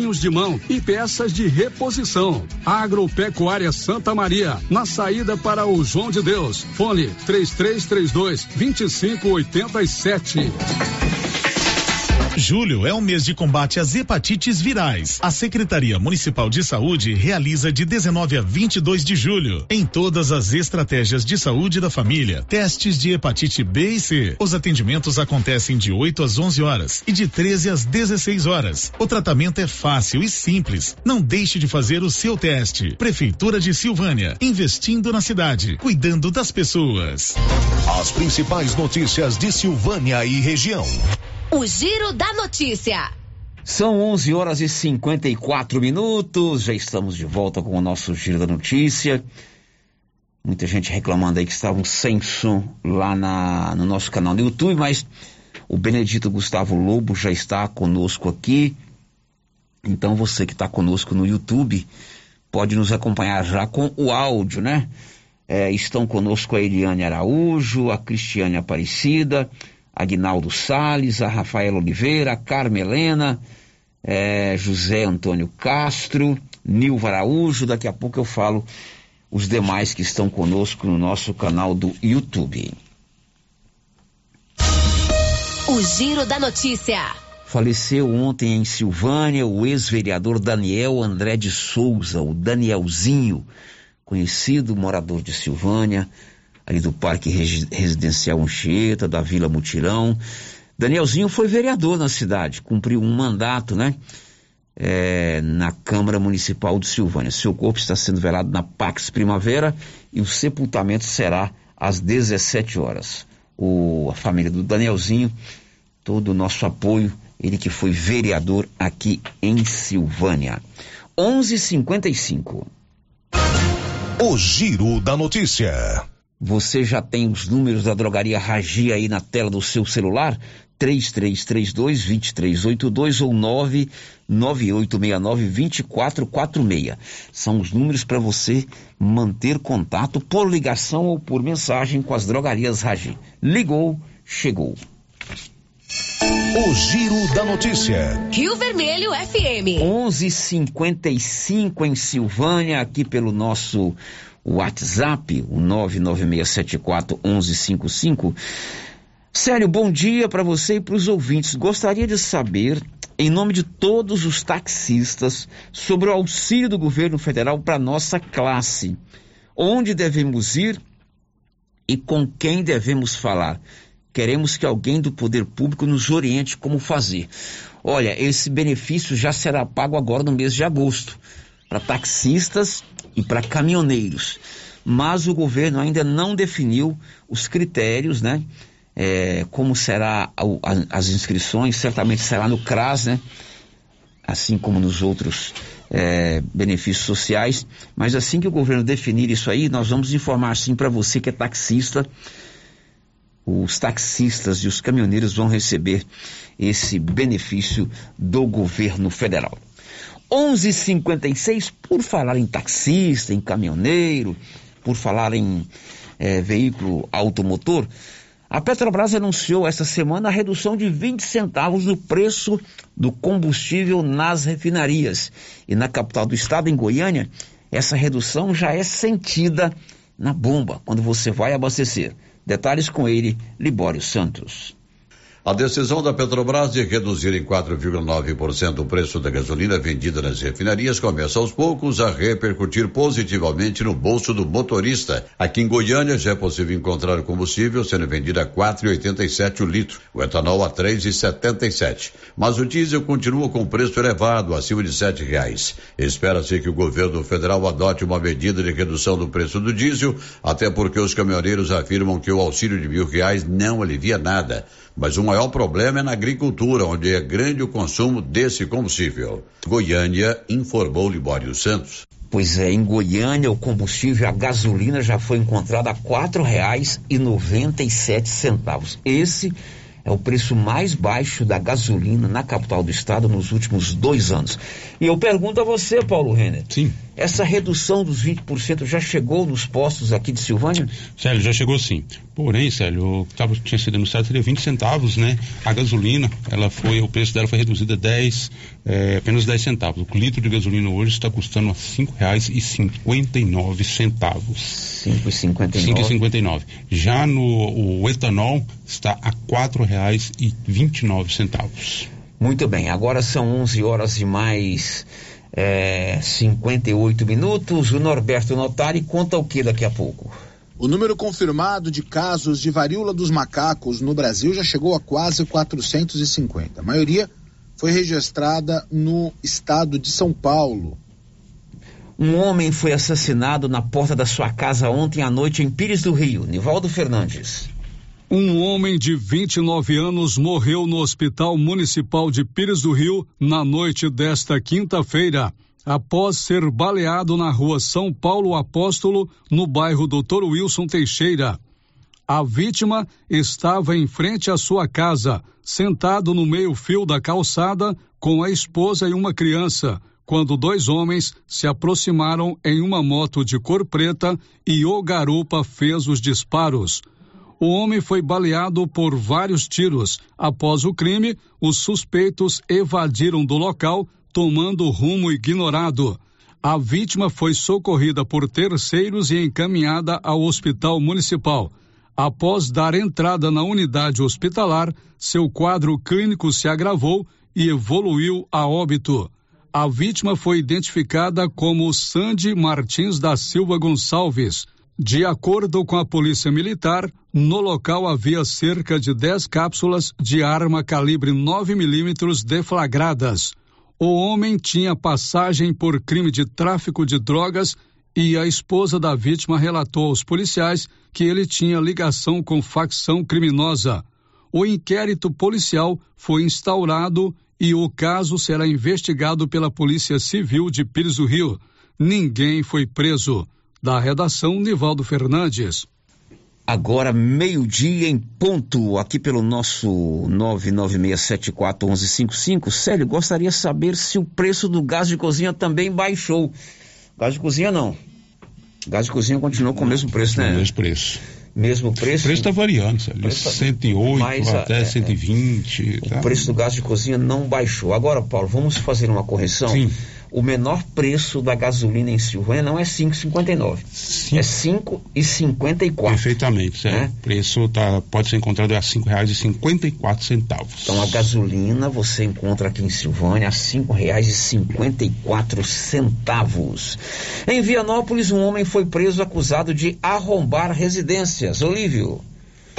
de mão e peças de reposição. Agropecuária Santa Maria, na saída para o João de Deus. Fone 3332 2587. Julho é o mês de combate às hepatites virais. A Secretaria Municipal de Saúde realiza de 19 a 22 de julho, em todas as estratégias de saúde da família, testes de hepatite B e C. Os atendimentos acontecem de 8 às 11 horas e de 13 às 16 horas. O tratamento é fácil e simples. Não deixe de fazer o seu teste. Prefeitura de Silvânia, investindo na cidade, cuidando das pessoas. As principais notícias de Silvânia e região. O Giro da Notícia. São 11 horas e 54 minutos. Já estamos de volta com o nosso Giro da Notícia. Muita gente reclamando aí que estavam sem som lá na, no nosso canal no YouTube, mas o Benedito Gustavo Lobo já está conosco aqui. Então você que está conosco no YouTube pode nos acompanhar já com o áudio, né? É, estão conosco a Eliane Araújo, a Cristiane Aparecida, Agnaldo Sales, a Rafaela Oliveira, a Carmelena, é, José Antônio Castro, Nilva Araújo. Daqui a pouco eu falo os demais que estão conosco no nosso canal do YouTube. O Giro da Notícia. Faleceu ontem em Silvânia o ex-vereador Daniel André de Souza, o Danielzinho, conhecido morador de Silvânia, ali do Parque Residencial Anchieta, da Vila Mutirão. Danielzinho foi vereador na cidade, cumpriu um mandato, né? É, na Câmara Municipal de Silvânia. Seu corpo está sendo velado na Pax Primavera e o sepultamento será às 17 horas. O, a família do Danielzinho, todo o nosso apoio, ele que foi vereador aqui em Silvânia. 11:55. O Giro da Notícia. Você já tem os números da drogaria Ragi aí na tela do seu celular? 3332-2382 ou 99869-2446. São os números para você manter contato por ligação ou por mensagem com as drogarias Ragi. Ligou, chegou. O Giro da Notícia. Rio Vermelho FM. 11:55 em Silvânia, aqui pelo nosso WhatsApp, o 996741155. Sério, bom dia para você e para os ouvintes. Gostaria de saber, em nome de todos os taxistas, sobre o auxílio do governo federal para nossa classe. Onde devemos ir e com quem devemos falar? Queremos que alguém do poder público nos oriente como fazer. Olha, esse benefício já será pago agora no mês de agosto para taxistas e para caminhoneiros. Mas o governo ainda não definiu os critérios, né? É, como será a, a, as inscrições, certamente será no CRAS, né? Assim como nos outros é, benefícios sociais. Mas assim que o governo definir isso aí, nós vamos informar sim para você que é taxista os taxistas e os caminhoneiros vão receber esse benefício do governo federal. 11:56 por falar em taxista, em caminhoneiro, por falar em é, veículo automotor, a Petrobras anunciou essa semana a redução de 20 centavos no preço do combustível nas refinarias. E na capital do estado, em Goiânia, essa redução já é sentida na bomba quando você vai abastecer. Detalhes com ele, Libório Santos. A decisão da Petrobras de reduzir em 4,9% o preço da gasolina vendida nas refinarias começa aos poucos a repercutir positivamente no bolso do motorista. Aqui em Goiânia já é possível encontrar o combustível sendo vendido a 4,87 o litro, o etanol a 3,77. Mas o diesel continua com preço elevado, acima de sete reais. Espera-se que o governo federal adote uma medida de redução do preço do diesel, até porque os caminhoneiros afirmam que o auxílio de mil reais não alivia nada. Mas o maior problema é na agricultura, onde é grande o consumo desse combustível. Goiânia, informou Libório Santos. Pois é, em Goiânia o combustível, a gasolina já foi encontrada a quatro reais e noventa e sete centavos. Esse é o preço mais baixo da gasolina na capital do estado nos últimos dois anos. E eu pergunto a você, Paulo Renner. Sim. Essa redução dos 20% já chegou nos postos aqui de Silvânia? Célio, já chegou sim. Porém, Célio, o que tava, tinha sido anunciado seria 20 centavos, né? A gasolina, ela foi, o preço dela foi reduzido a 10, é, apenas 10 centavos. O litro de gasolina hoje está custando a cinco reais e cinquenta e nove centavos. 5,59. Já no o etanol está a quatro reais e vinte e nove centavos. Muito bem, agora são 11 horas e mais é, 58 minutos. O Norberto Notari conta o que daqui a pouco? O número confirmado de casos de varíola dos macacos no Brasil já chegou a quase 450. A maioria foi registrada no estado de São Paulo. Um homem foi assassinado na porta da sua casa ontem à noite em Pires do Rio. Nivaldo Fernandes. Um homem de 29 anos morreu no Hospital Municipal de Pires do Rio na noite desta quinta-feira. após ser baleado na rua São Paulo Apóstolo, no bairro Dr. Wilson Teixeira. A vítima estava em frente à sua casa, sentado no meio-fio da calçada com a esposa e uma criança, quando dois homens se aproximaram em uma moto de cor preta e o garupa fez os disparos. O homem foi baleado por vários tiros. Após o crime, os suspeitos evadiram do local, tomando rumo ignorado. A vítima foi socorrida por terceiros e encaminhada ao hospital municipal. Após dar entrada na unidade hospitalar, seu quadro clínico se agravou e evoluiu a óbito. A vítima foi identificada como Sandy Martins da Silva Gonçalves. De acordo com a Polícia Militar, no local havia cerca de 10 cápsulas de arma calibre 9 milímetros deflagradas. O homem tinha passagem por crime de tráfico de drogas e a esposa da vítima relatou aos policiais que ele tinha ligação com facção criminosa. O inquérito policial foi instaurado e o caso será investigado pela Polícia Civil de Pires do Rio. Ninguém foi preso. Da redação, Nivaldo Fernandes. Agora, meio-dia em ponto, aqui pelo nosso 996741155. Célio, gostaria de saber se o preço do gás de cozinha também baixou. Gás de cozinha não. Gás de cozinha continuou com o mesmo preço, né? O mesmo preço. Mesmo preço? O preço está variando, Célio. De 108 mas, até é, 120. É, tá? O preço do gás de cozinha não baixou. Agora, Paulo, vamos fazer uma correção? Sim o menor preço da gasolina em Silvânia não é 5,59. É 5,54. Perfeitamente, é. Né? O preço tá, pode ser encontrado a R$ 5,54. Então a gasolina você encontra aqui em Silvânia a R$ 5,54. Em Vianópolis, um homem foi preso acusado de arrombar residências. Olívio.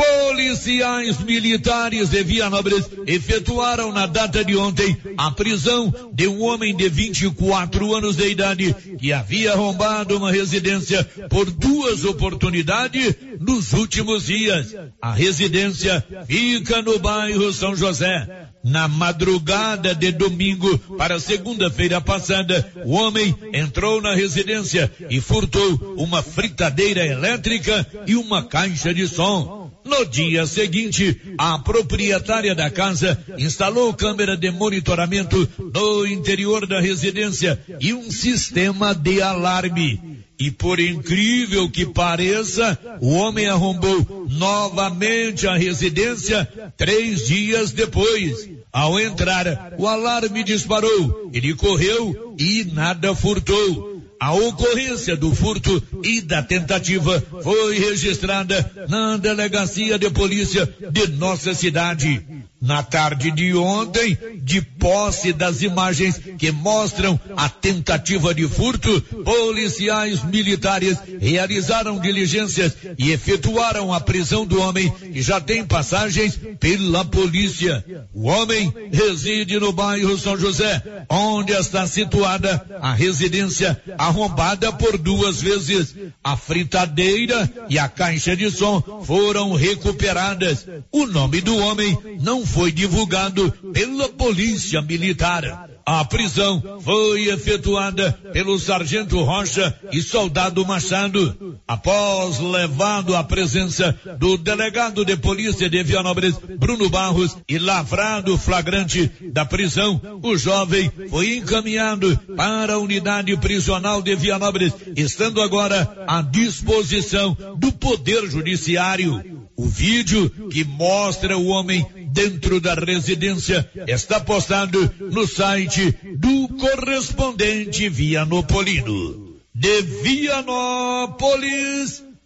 Policiais militares de Vianópolis efetuaram na data de ontem a prisão de um homem de 24 anos de idade que havia arrombado uma residência por duas oportunidades nos últimos dias. A residência fica no bairro São José. Na madrugada de domingo para segunda-feira passada, o homem entrou na residência e furtou uma fritadeira elétrica e uma caixa de som. No dia seguinte, a proprietária da casa instalou câmera de monitoramento no interior da residência e um sistema de alarme. E por incrível que pareça, o homem arrombou novamente a residência três dias depois. Ao entrar, o alarme disparou. Ele correu e nada furtou. A ocorrência do furto e da tentativa foi registrada na delegacia de polícia de nossa cidade. Na tarde de ontem, de posse das imagens que mostram a tentativa de furto, policiais militares realizaram diligências e efetuaram a prisão do homem que já tem passagens pela polícia. O homem reside no bairro São José, onde está situada a residência arrombada por duas vezes. A fritadeira e a caixa de som foram recuperadas. O nome do homem não foi divulgado pela Polícia Militar. A prisão foi efetuada pelo sargento Rocha e soldado Machado. Após levado à presença do delegado de polícia de Vianópolis, Bruno Barros, e lavrado flagrante da prisão, o jovem foi encaminhado para a unidade prisional de Vianópolis, estando agora à disposição do Poder Judiciário. O vídeo que mostra o homem dentro da residência está postado no site do correspondente Vianopolino. De Vianópolis,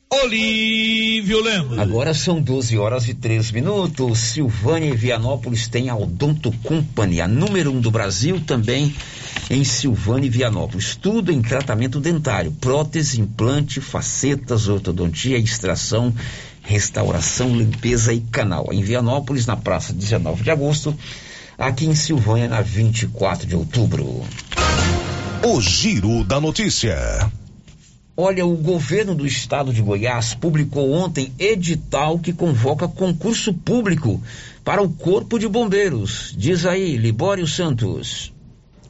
Olívio Lemos. Agora são 12 horas e 3 minutos. Silvânia e Vianópolis tem a Odonto Company, a número um do Brasil também em Silvânia e Vianópolis. Tudo em tratamento dentário, prótese, implante, facetas, ortodontia, extração restauração, limpeza e canal. Em Vianópolis, na praça 19 de agosto, aqui em Silvânia, na 24 de outubro. O Giro da Notícia. Olha, o governo do estado de Goiás publicou ontem edital que convoca concurso público para o Corpo de Bombeiros. Diz aí, Libório Santos.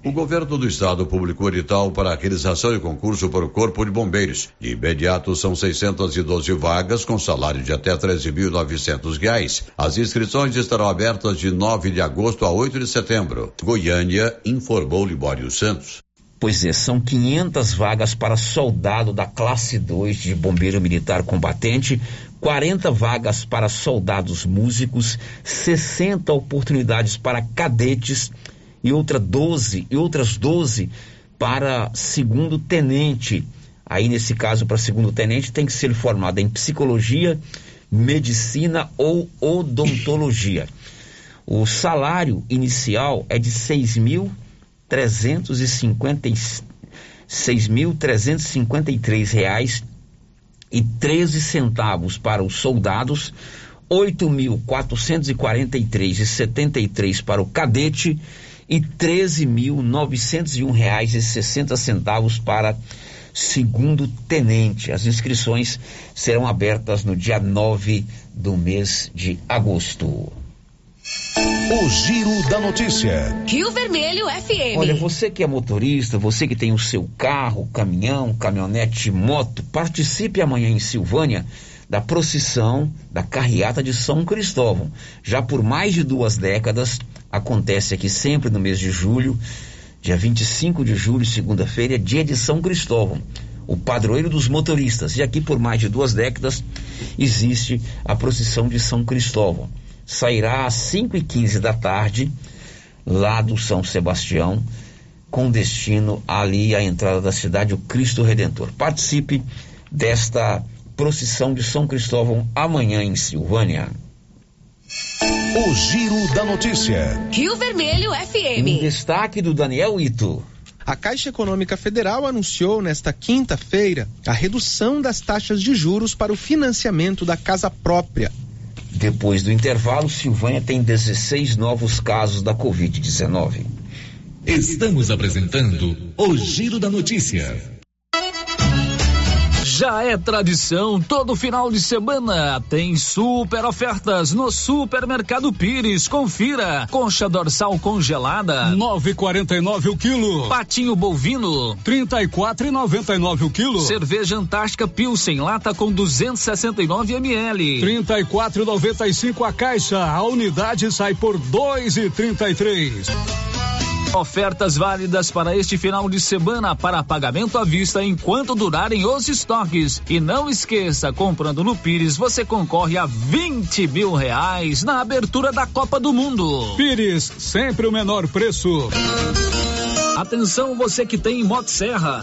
O governo do estado publicou edital para a realização de concurso para o Corpo de Bombeiros. De imediato, são 612 vagas com salário de até 13.900 reais. As inscrições estarão abertas de 9 de agosto a 8 de setembro. Goiânia, informou Libório Santos. Pois é, são 500 vagas para soldado da classe 2 de bombeiro militar combatente, 40 vagas para soldados músicos, 60 oportunidades para cadetes e outra 12 e outras 12 para segundo tenente. Aí nesse caso para segundo tenente tem que ser formado em psicologia, medicina ou odontologia. O salário inicial é de seis mil trezentos e cinquenta seis mil trezentos e cinquenta e três reais e treze centavos para os soldados, oito mil quatrocentos e quarenta e três e setenta e três para o cadete e treze mil novecentos e um reais e sessenta centavos para segundo tenente. As inscrições serão abertas no dia 9 do mês de agosto. O Giro da Notícia. Rio Vermelho FM. Olha, você que é motorista, você que tem o seu carro, caminhão, caminhonete, moto, participe amanhã em Silvânia da procissão da carreata de São Cristóvão. Já por mais de duas décadas, acontece aqui sempre no mês de julho, dia 25 de julho, segunda-feira, dia de São Cristóvão, o padroeiro dos motoristas. E aqui por mais de duas décadas existe a procissão de São Cristóvão. Sairá às 5 e 15 da tarde, lá do São Sebastião, com destino ali à entrada da cidade, o Cristo Redentor. Participe desta procissão de São Cristóvão amanhã em Silvânia. O Giro da Notícia. Rio Vermelho FM. Um destaque do Daniel Ito. A Caixa Econômica Federal anunciou nesta quinta-feira a redução das taxas de juros para o financiamento da casa própria. Depois do intervalo, Silvânia tem 16 novos casos da Covid-19. Estamos apresentando o Giro da Notícia. Já é tradição, todo final de semana tem super ofertas no Supermercado Pires. Confira: concha dorsal congelada, 9,49 o quilo. Patinho bovino, 34,99 o quilo. Cerveja Antártica Pilsen lata com 269 ml, 34,95 a caixa. A unidade sai por 2,33. Ofertas válidas para este final de semana para pagamento à vista enquanto durarem os estoques. E não esqueça, comprando no Pires, você concorre a 20 mil reais na abertura da Copa do Mundo. Pires, sempre o menor preço. Atenção, você que tem Motosserra.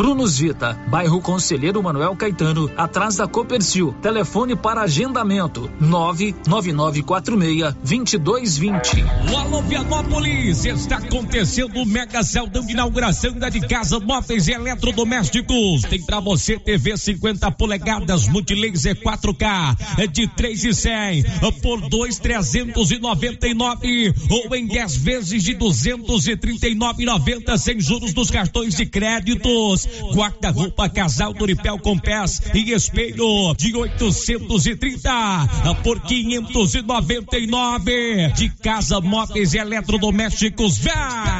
Prunus Vita, bairro Conselheiro Manuel Caetano, atrás da Copercil. Telefone para agendamento: 99946-2220. Alô, Vianópolis, está acontecendo o Mega Celdão de inauguração da de casa móveis e eletrodomésticos. Tem para você TV 50 polegadas, multilaser 4K, é de 3 e 100 por 2,399 ou em 10 vezes de 239,90 sem juros dos cartões de créditos. Guarda-roupa casal Doripel com pés e espelho de 830 por 599 de casa móveis e eletrodomésticos. Vá!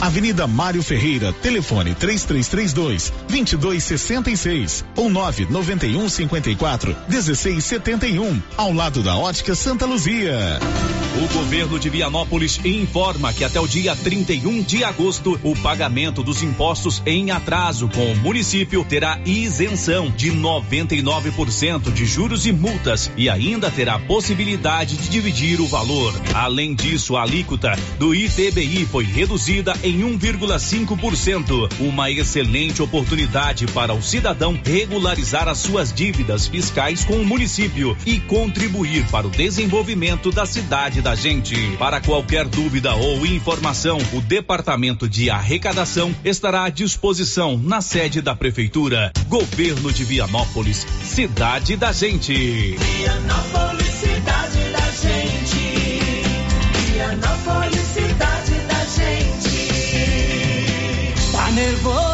Avenida Mário Ferreira, telefone 3332 2266 ou 991 54 1671, ao lado da Ótica Santa Luzia. O governo de Vianópolis informa que até o dia 31 de agosto, o pagamento dos impostos em atraso com o município terá isenção de 99% de juros e multas e ainda terá possibilidade de dividir o valor. Além disso, a alíquota do ITBI foi reduzida em 1,5%, uma excelente oportunidade para o cidadão regularizar as suas dívidas fiscais com o município e contribuir para o desenvolvimento da cidade da gente. Para qualquer dúvida ou informação, o Departamento de Arrecadação estará à disposição na sede da Prefeitura. Governo de Vianópolis, cidade da gente. Vianópolis, cidade da gente. Vianópolis, cidade gente.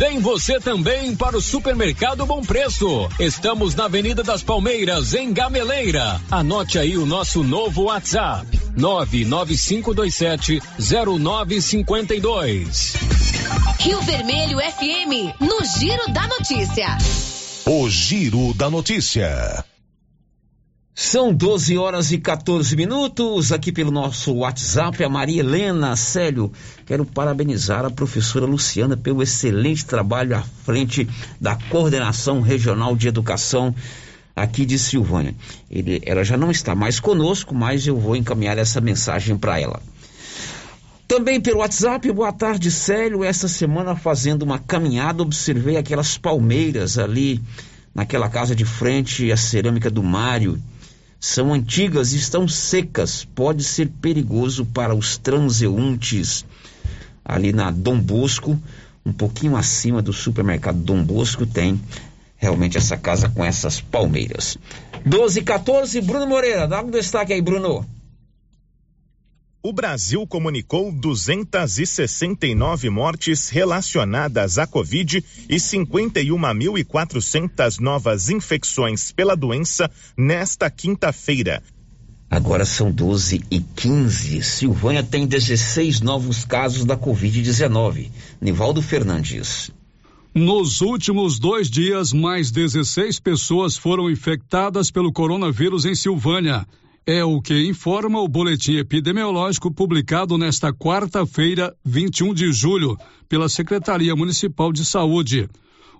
Vem você também para o Supermercado Bom Preço. Estamos na Avenida das Palmeiras, em Gameleira. Anote aí o nosso novo WhatsApp: 995270952. Rio Vermelho FM, no Giro da Notícia. O Giro da Notícia. São 12 horas e 14 minutos. Aqui pelo nosso WhatsApp, a Maria Helena Célio. Quero parabenizar a professora Luciana pelo excelente trabalho à frente da Coordenação Regional de Educação aqui de Silvânia. Ele, ela já não está mais conosco, mas eu vou encaminhar essa mensagem para ela. Também pelo WhatsApp, boa tarde, Célio. Essa semana fazendo uma caminhada, observei aquelas palmeiras ali naquela casa de frente à cerâmica do Mário são antigas e estão secas. Pode ser perigoso para os transeuntes. Ali na Dom Bosco, um pouquinho acima do supermercado Dom Bosco, tem realmente essa casa com essas palmeiras. 12 e 14, Bruno Moreira, dá um destaque aí, Bruno. O Brasil comunicou 269 mortes relacionadas à Covid e 51.400 novas infecções pela doença nesta quinta-feira. Agora são 12 e 15. Silvânia tem 16 novos casos da Covid-19. Nivaldo Fernandes. Nos últimos dois dias, mais 16 pessoas foram infectadas pelo coronavírus em Silvânia. É o que informa o boletim epidemiológico publicado nesta quarta-feira, 21 de julho, pela Secretaria Municipal de Saúde.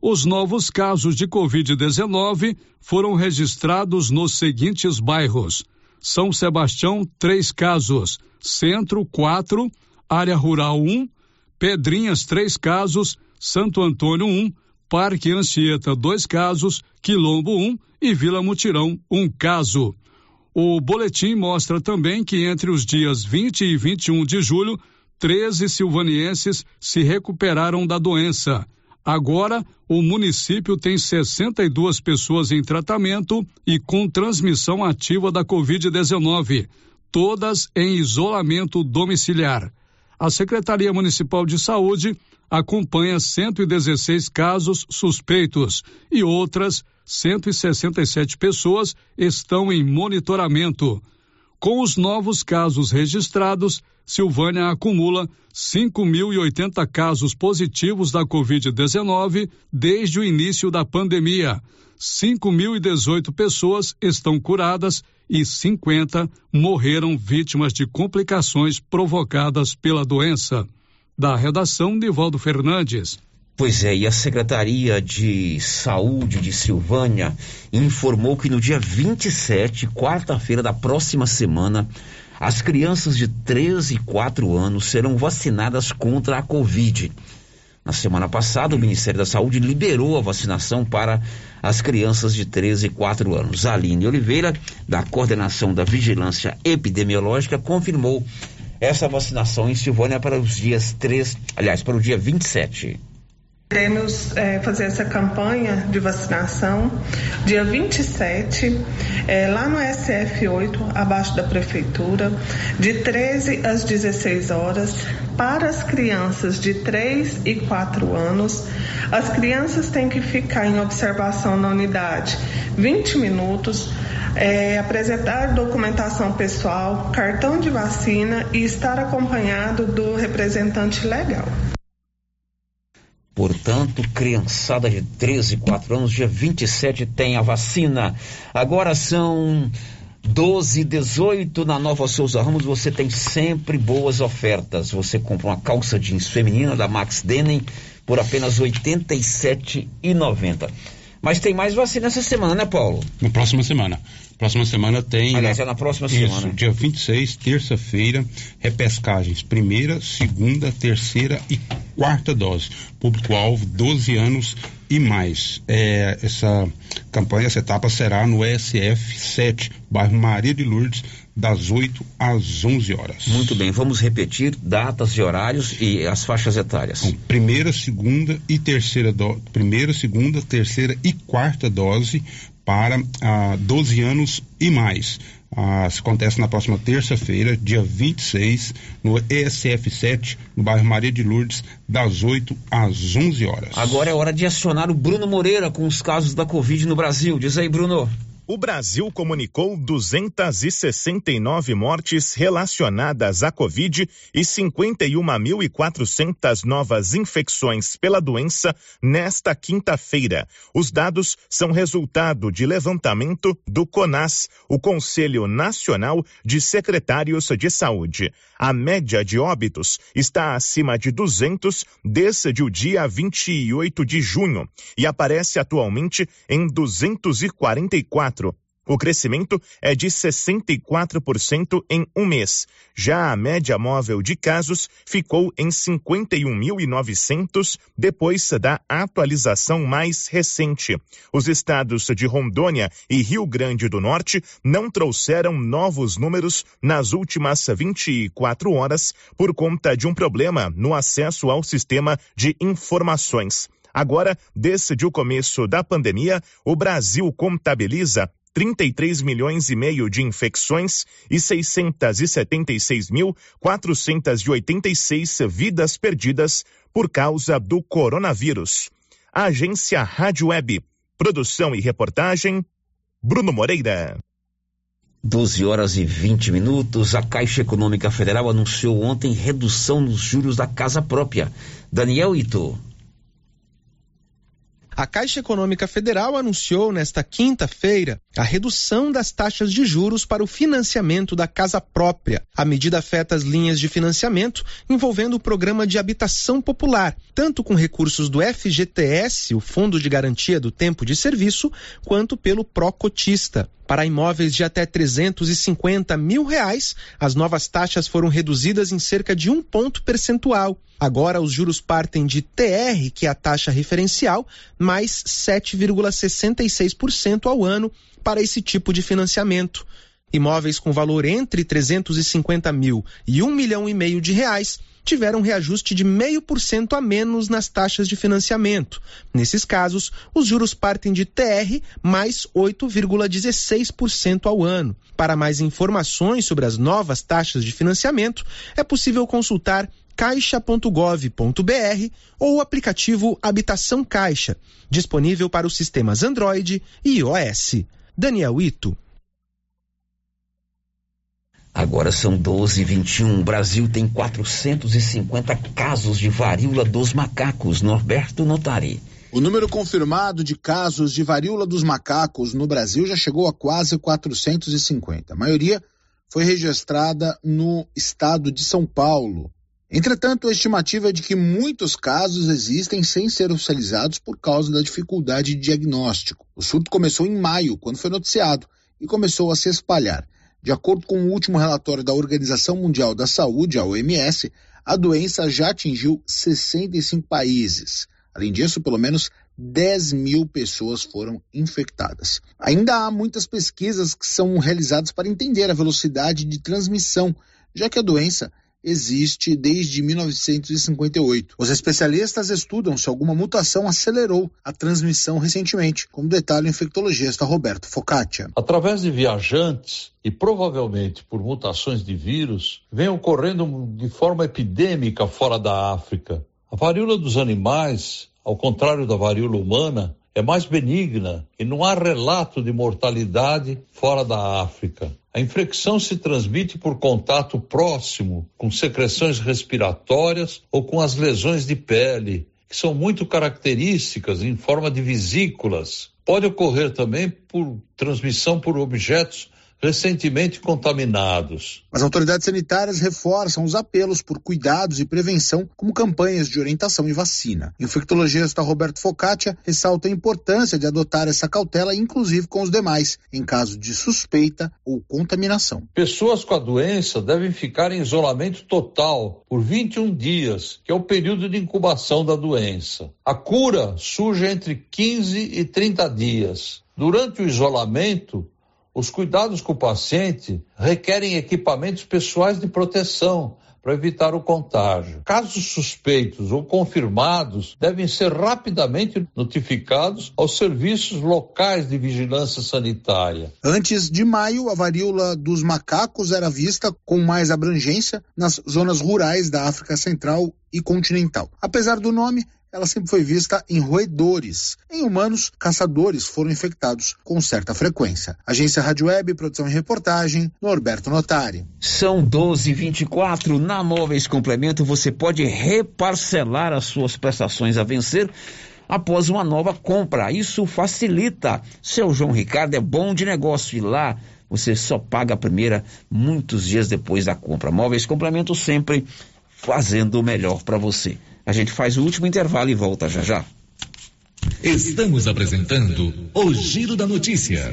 Os novos casos de Covid-19 foram registrados nos seguintes bairros: São Sebastião, três casos, Centro, quatro, Área Rural, um, Pedrinhas, três casos, Santo Antônio, um, Parque Anchieta, dois casos, Quilombo, um e Vila Mutirão, um caso. O boletim mostra também que entre os dias 20 e 21 de julho, 13 silvanienses se recuperaram da doença. Agora, o município tem 62 pessoas em tratamento e com transmissão ativa da Covid-19, todas em isolamento domiciliar. A Secretaria Municipal de Saúde acompanha 116 casos suspeitos e outras 167 pessoas estão em monitoramento. Com os novos casos registrados, Silvânia acumula 5.080 casos positivos da Covid-19 desde o início da pandemia. 5.018 pessoas estão curadas e 50 morreram vítimas de complicações provocadas pela doença. Da redação, Nivaldo Fernandes. Pois é, e a Secretaria de Saúde de Silvânia informou que no dia 27, quarta-feira da próxima semana, as crianças de 13 e 4 anos serão vacinadas contra a Covid. Na semana passada, o Ministério da Saúde liberou a vacinação para as crianças de 13 e 4 anos. Aline Oliveira, da Coordenação da Vigilância Epidemiológica, confirmou essa vacinação em Silvânia para os dias 3, aliás, para o dia 27. Iremos é, fazer essa campanha de vacinação dia 27, é, lá no SF8, abaixo da prefeitura, de 13 às 16 horas, para as crianças de 3 e 4 anos. As crianças têm que ficar em observação na unidade 20 minutos. É, apresentar documentação pessoal, cartão de vacina e estar acompanhado do representante legal. Portanto, criançada de 13 e 4 anos, dia 27 tem a vacina. Agora são 12 e 18 na Nova Souza Ramos. Você tem sempre boas ofertas. Você compra uma calça jeans feminina da Max Denim por apenas R$ 87,90. Mas tem mais vacina essa semana, né, Paulo? Na próxima semana. Próxima semana tem. Aliás, é na próxima isso, semana. Dia 26, terça-feira, repescagens. Primeira, segunda, terceira e quarta dose. Público-alvo, 12 anos e mais. É, essa campanha, essa etapa será no ESF 7, bairro Maria de Lourdes, das 8 às 11 horas. Muito bem, vamos repetir datas e horários e as faixas etárias. Bom, primeira, segunda e terceira dose. Primeira, segunda, terceira e quarta dose para ah, 12 anos e mais. Ah, acontece na próxima terça-feira, dia 26, no ESF 7, no bairro Maria de Lourdes, das 8 às 11 horas. Agora é hora de acionar o Bruno Moreira com os casos da Covid no Brasil. Diz aí, Bruno. O Brasil comunicou 269 mortes relacionadas à Covid e 51.400 novas infecções pela doença nesta quinta-feira. Os dados são resultado de levantamento do CONAS, o Conselho Nacional de Secretários de Saúde. A média de óbitos está acima de 200 desde o dia 28 de junho e aparece atualmente em 244 o crescimento é de 64% em um mês. Já a média móvel de casos ficou em 51.900 depois da atualização mais recente. Os estados de Rondônia e Rio Grande do Norte não trouxeram novos números nas últimas 24 horas por conta de um problema no acesso ao sistema de informações. Agora, desde o começo da pandemia, o Brasil contabiliza 33 milhões e meio de infecções e 676.486 vidas perdidas por causa do coronavírus. A agência Rádio Web. Produção e reportagem, Bruno Moreira. 12 horas e 20 minutos. A Caixa Econômica Federal anunciou ontem redução nos juros da casa própria. Daniel Ito. A Caixa Econômica Federal anunciou nesta quinta-feira a redução das taxas de juros para o financiamento da casa própria. A medida afeta as linhas de financiamento envolvendo o programa de habitação popular, tanto com recursos do FGTS, o Fundo de Garantia do Tempo de Serviço, quanto pelo Procotista. Para imóveis de até 350 mil reais, as novas taxas foram reduzidas em cerca de um ponto percentual. Agora os juros partem de TR, que é a taxa referencial, mais 7,66% ao ano para esse tipo de financiamento. Imóveis com valor entre 350 mil e um milhão e meio de reais tiveram reajuste de meio por cento a menos nas taxas de financiamento. Nesses casos, os juros partem de TR mais 8,16% ao ano. Para mais informações sobre as novas taxas de financiamento, é possível consultar caixa.gov.br ou o aplicativo Habitação Caixa, disponível para os sistemas Android e iOS. Daniel Ito. Agora são 12 e 21. O Brasil tem 450 casos de varíola dos macacos. Norberto Notari. O número confirmado de casos de varíola dos macacos no Brasil já chegou a quase 450. A maioria foi registrada no estado de São Paulo. Entretanto, a estimativa é de que muitos casos existem sem ser oficializados por causa da dificuldade de diagnóstico. O surto começou em maio, quando foi noticiado, e começou a se espalhar. De acordo com o último relatório da Organização Mundial da Saúde, a OMS, a doença já atingiu 65 países. Além disso, pelo menos 10 mil pessoas foram infectadas. Ainda há muitas pesquisas que são realizadas para entender a velocidade de transmissão, já que a doença existe desde 1958. Os especialistas estudam se alguma mutação acelerou a transmissão recentemente, como detalha o infectologista Roberto Focaccia. Através de viajantes e provavelmente por mutações de vírus, vem ocorrendo de forma epidêmica fora da África. A varíola dos animais, ao contrário da varíola humana, é mais benigna e não há relato de mortalidade fora da África. A infecção se transmite por contato próximo com secreções respiratórias ou com as lesões de pele, que são muito características em forma de vesículas. Pode ocorrer também por transmissão por objetos recentemente contaminados. As autoridades sanitárias reforçam os apelos por cuidados e prevenção, como campanhas de orientação e vacina. O infectologista Roberto Focaccia ressalta a importância de adotar essa cautela, inclusive com os demais, em caso de suspeita ou contaminação. Pessoas com a doença devem ficar em isolamento total por 21 dias, que é o período de incubação da doença. A cura surge entre 15 e 30 dias. Durante o isolamento, os cuidados com o paciente requerem equipamentos pessoais de proteção para evitar o contágio. Casos suspeitos ou confirmados devem ser rapidamente notificados aos serviços locais de vigilância sanitária. Antes de maio, a varíola dos macacos era vista com mais abrangência nas zonas rurais da África Central e continental. Apesar do nome, ela sempre foi vista em roedores. Em humanos, caçadores foram infectados com certa frequência. Agência Rádio Web, produção e reportagem, Norberto Notari. São 12,24. Na Móveis Complemento você pode reparcelar as suas prestações a vencer após uma nova compra. Isso facilita. Seu João Ricardo é bom de negócio e lá você só paga a primeira muitos dias depois da compra. Móveis Complemento sempre fazendo o melhor para você. A gente faz o último intervalo e volta já já. Estamos apresentando o Giro da Notícia.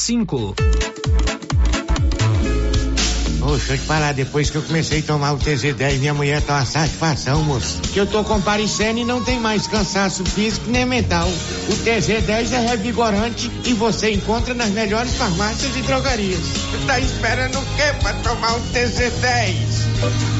cinco. Ô, deixa eu te falar, depois que eu comecei a tomar o TZ10, minha mulher tá uma satisfação, moço. Que eu tô comparecendo e não tem mais cansaço físico nem mental. O TZ10 é revigorante e você encontra nas melhores farmácias e drogarias. Tá esperando o quê pra tomar um TZ10?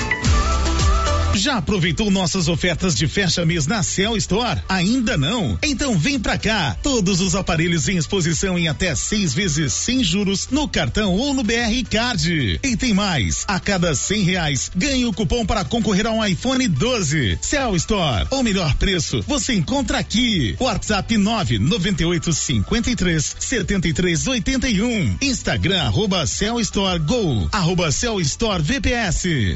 Já aproveitou nossas ofertas de fecha mês na Cell Store? Ainda não? Então vem pra cá. Todos os aparelhos em exposição em até seis vezes sem juros no cartão ou no BR Card. E tem mais. A cada cem reais ganhe o cupom para concorrer a um iPhone 12. Cell Store. O melhor preço você encontra aqui. WhatsApp 998 53 73 81. Instagram arroba Cell Store Go. Arroba Cell Store VPS.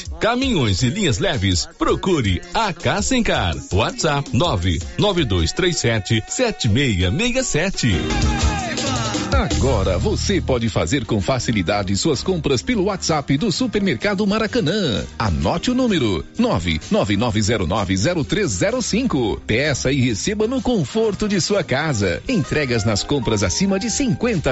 caminhões e linhas leves, procure a Cassencar. WhatsApp 99237 7667. Agora você pode fazer com facilidade suas compras pelo WhatsApp do Supermercado Maracanã. Anote o número 999090305. Peça e receba no conforto de sua casa. Entregas nas compras acima de 50